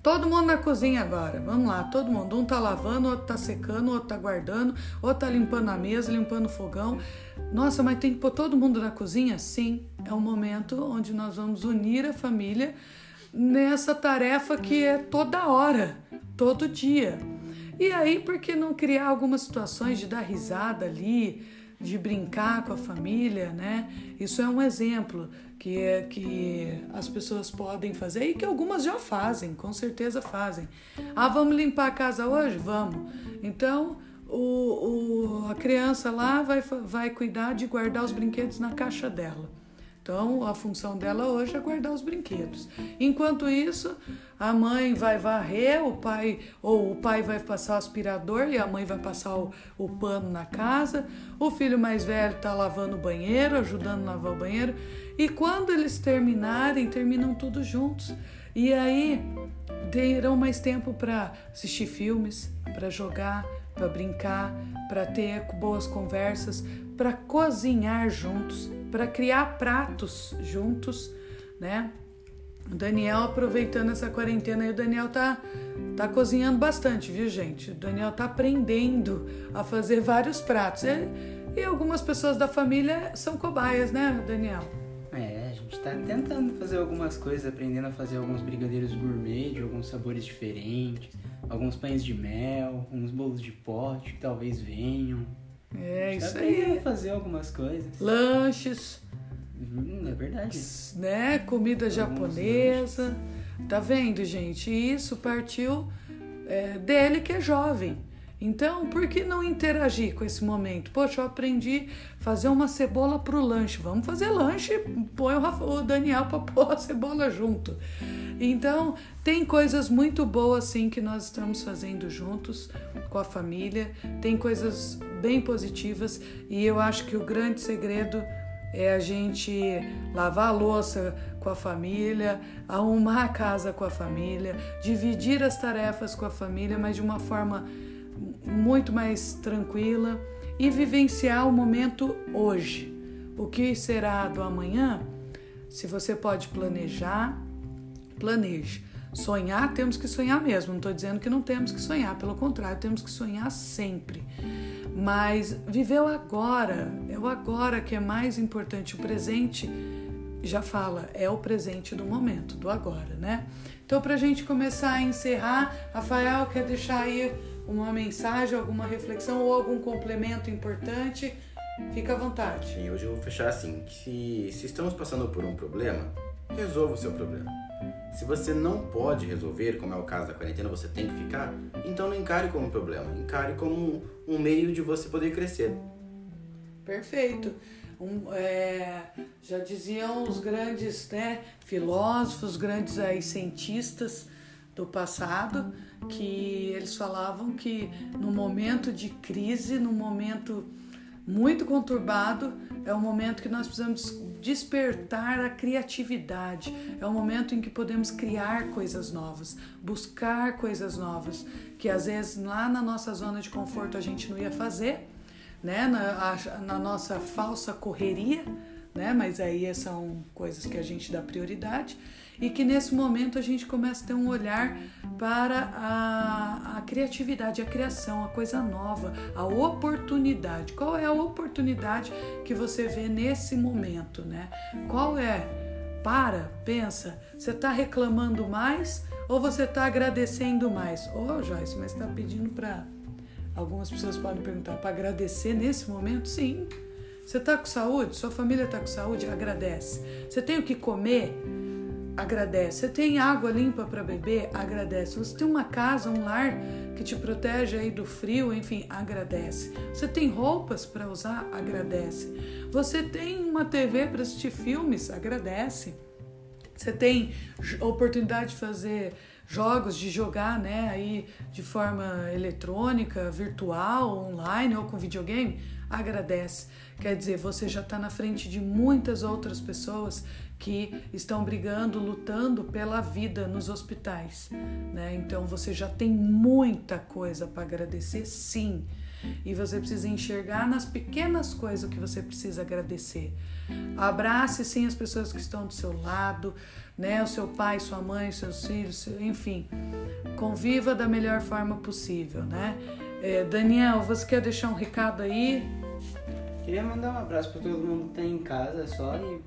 Todo mundo na cozinha agora. Vamos lá, todo mundo. Um tá lavando, outro tá secando, outro tá guardando, outro tá limpando a mesa, limpando o fogão. Nossa, mas tem que pôr todo mundo na cozinha? Sim, é um momento onde nós vamos unir a família nessa tarefa que é toda hora, todo dia. E aí, por que não criar algumas situações de dar risada ali, de brincar com a família, né? Isso é um exemplo que, é, que as pessoas podem fazer e que algumas já fazem, com certeza fazem. Ah, vamos limpar a casa hoje? Vamos. Então, o, o, a criança lá vai, vai cuidar de guardar os brinquedos na caixa dela. Então, a função dela hoje é guardar os brinquedos. Enquanto isso, a mãe vai varrer, o pai ou o pai vai passar o aspirador e a mãe vai passar o, o pano na casa. O filho mais velho está lavando o banheiro, ajudando a lavar o banheiro. E quando eles terminarem, terminam tudo juntos. E aí terão mais tempo para assistir filmes, para jogar, para brincar, para ter boas conversas, para cozinhar juntos para criar pratos juntos, né? O Daniel aproveitando essa quarentena aí, o Daniel tá, tá cozinhando bastante, viu, gente? O Daniel tá aprendendo a fazer vários pratos. E, e algumas pessoas da família são cobaias, né, Daniel? É, a gente tá tentando fazer algumas coisas, aprendendo a fazer alguns brigadeiros gourmet de alguns sabores diferentes, alguns pães de mel, uns bolos de pote que talvez venham. É, isso aí. fazer algumas coisas. Lanches. Hum, é verdade. Né? Comida japonesa. Tá vendo, gente? Isso partiu é, dele que é jovem. Então, por que não interagir com esse momento? Poxa, eu aprendi a fazer uma cebola pro lanche. Vamos fazer lanche, põe o Daniel para pôr a cebola junto. Então, tem coisas muito boas sim que nós estamos fazendo juntos com a família. Tem coisas bem positivas e eu acho que o grande segredo é a gente lavar a louça com a família, arrumar a casa com a família, dividir as tarefas com a família, mas de uma forma muito mais tranquila e vivenciar o momento hoje. O que será do amanhã? Se você pode planejar, planeje. Sonhar, temos que sonhar mesmo. Não estou dizendo que não temos que sonhar, pelo contrário, temos que sonhar sempre. Mas viver o agora, é o agora que é mais importante. O presente, já fala, é o presente do momento, do agora, né? Então, para a gente começar a encerrar, Rafael quer deixar aí uma mensagem, alguma reflexão ou algum complemento importante? Fica à vontade. Sim, hoje eu vou fechar assim: se, se estamos passando por um problema, resolva o seu problema. Se você não pode resolver, como é o caso da quarentena, você tem que ficar, então não encare como um problema, encare como um, meio de você poder crescer. Perfeito. Um, é, já diziam os grandes né, filósofos, grandes aí, cientistas do passado, que eles falavam que no momento de crise, no momento muito conturbado, é o momento que nós precisamos despertar a criatividade. É o momento em que podemos criar coisas novas, buscar coisas novas, que às vezes lá na nossa zona de conforto a gente não ia fazer, né? Na, na nossa falsa correria, né? Mas aí são coisas que a gente dá prioridade e que nesse momento a gente começa a ter um olhar para a, a criatividade, a criação, a coisa nova, a oportunidade. Qual é a oportunidade que você vê nesse momento, né? Qual é? Para, pensa, você está reclamando mais ou você está agradecendo mais? Ô, oh, Joyce, mas está pedindo para. Algumas pessoas podem perguntar, para agradecer nesse momento? Sim. Você está com saúde? Sua família está com saúde? Agradece. Você tem o que comer? Agradece. Você tem água limpa para beber? Agradece. Você tem uma casa, um lar que te protege aí do frio? Enfim, agradece. Você tem roupas para usar? Agradece. Você tem uma TV para assistir filmes? Agradece. Você tem oportunidade de fazer jogos, de jogar, né, aí de forma eletrônica, virtual, online ou com videogame? Agradece. Quer dizer, você já está na frente de muitas outras pessoas que estão brigando, lutando pela vida nos hospitais, né? Então você já tem muita coisa para agradecer, sim. E você precisa enxergar nas pequenas coisas que você precisa agradecer. Abrace sim as pessoas que estão do seu lado, né? O seu pai, sua mãe, seus filhos, enfim. Conviva da melhor forma possível, né? É, Daniel, você quer deixar um recado aí? Queria mandar um abraço para todo mundo que está em casa só e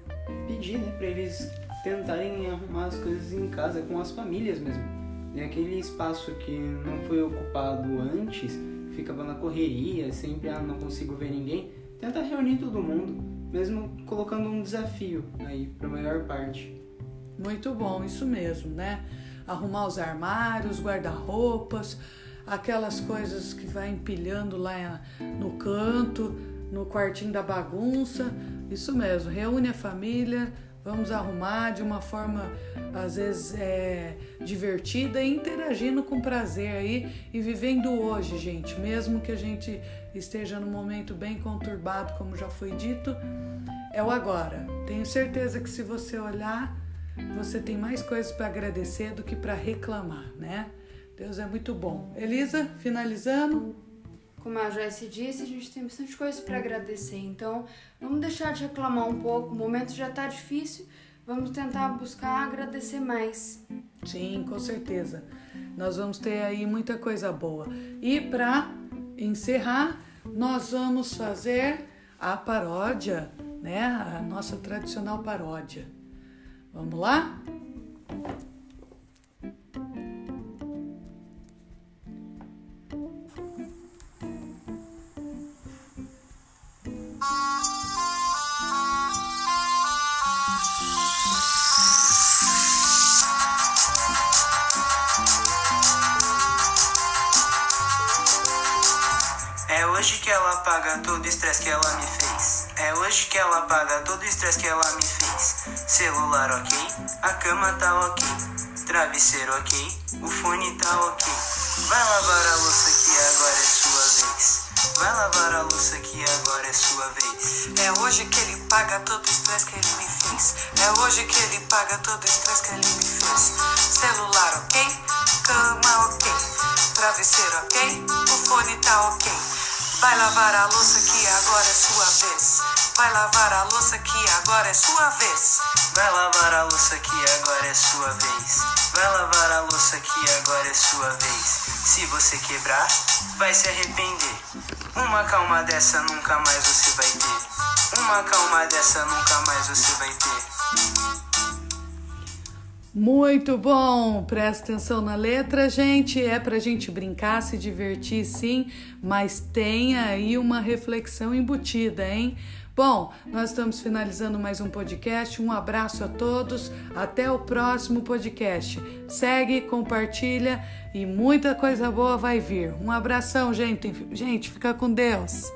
pedir, né, para eles tentarem arrumar as coisas em casa com as famílias mesmo. E aquele espaço que não foi ocupado antes, ficava na correria, sempre ah, não consigo ver ninguém, tenta reunir todo mundo, mesmo colocando um desafio aí para a maior parte. Muito bom, isso mesmo, né? Arrumar os armários, guarda-roupas, aquelas coisas que vai empilhando lá no canto, no quartinho da bagunça. Isso mesmo, reúne a família, vamos arrumar de uma forma às vezes é, divertida e interagindo com prazer aí e vivendo hoje, gente. Mesmo que a gente esteja num momento bem conturbado, como já foi dito, é o agora. Tenho certeza que se você olhar, você tem mais coisas para agradecer do que para reclamar, né? Deus é muito bom. Elisa, finalizando. Como a Joyce disse, a gente tem bastante coisa para agradecer. Então, vamos deixar de reclamar um pouco. O momento já está difícil. Vamos tentar buscar agradecer mais. Sim, com certeza. Nós vamos ter aí muita coisa boa. E para encerrar, nós vamos fazer a paródia, né? A nossa tradicional paródia. Vamos lá? É hoje que ela paga todo o estresse que ela me fez. É hoje que ela paga todo o estresse que ela me fez. Celular ok, a cama tá ok, travesseiro ok, o fone tá ok. Vai lavar a louça que agora é sua. Vai lavar a louça que agora é sua vez. É hoje que ele paga todo o estresse que ele me fez. É hoje que ele paga todo o estresse que ele me fez. Celular ok, cama ok, travesseiro ok, o fone tá ok. Vai lavar a louça que agora é sua vez. Vai lavar a louça que agora é sua vez. Vai lavar a louça que agora é sua vez. Vai lavar a louça que agora é sua vez. Se você quebrar, vai se arrepender. Uma calma dessa nunca mais você vai ter. Uma calma dessa nunca mais você vai ter. Muito bom! Presta atenção na letra, gente. É pra gente brincar, se divertir, sim, mas tem aí uma reflexão embutida, hein? Bom, nós estamos finalizando mais um podcast. Um abraço a todos. Até o próximo podcast. Segue, compartilha e muita coisa boa vai vir. Um abração, gente. Gente, fica com Deus.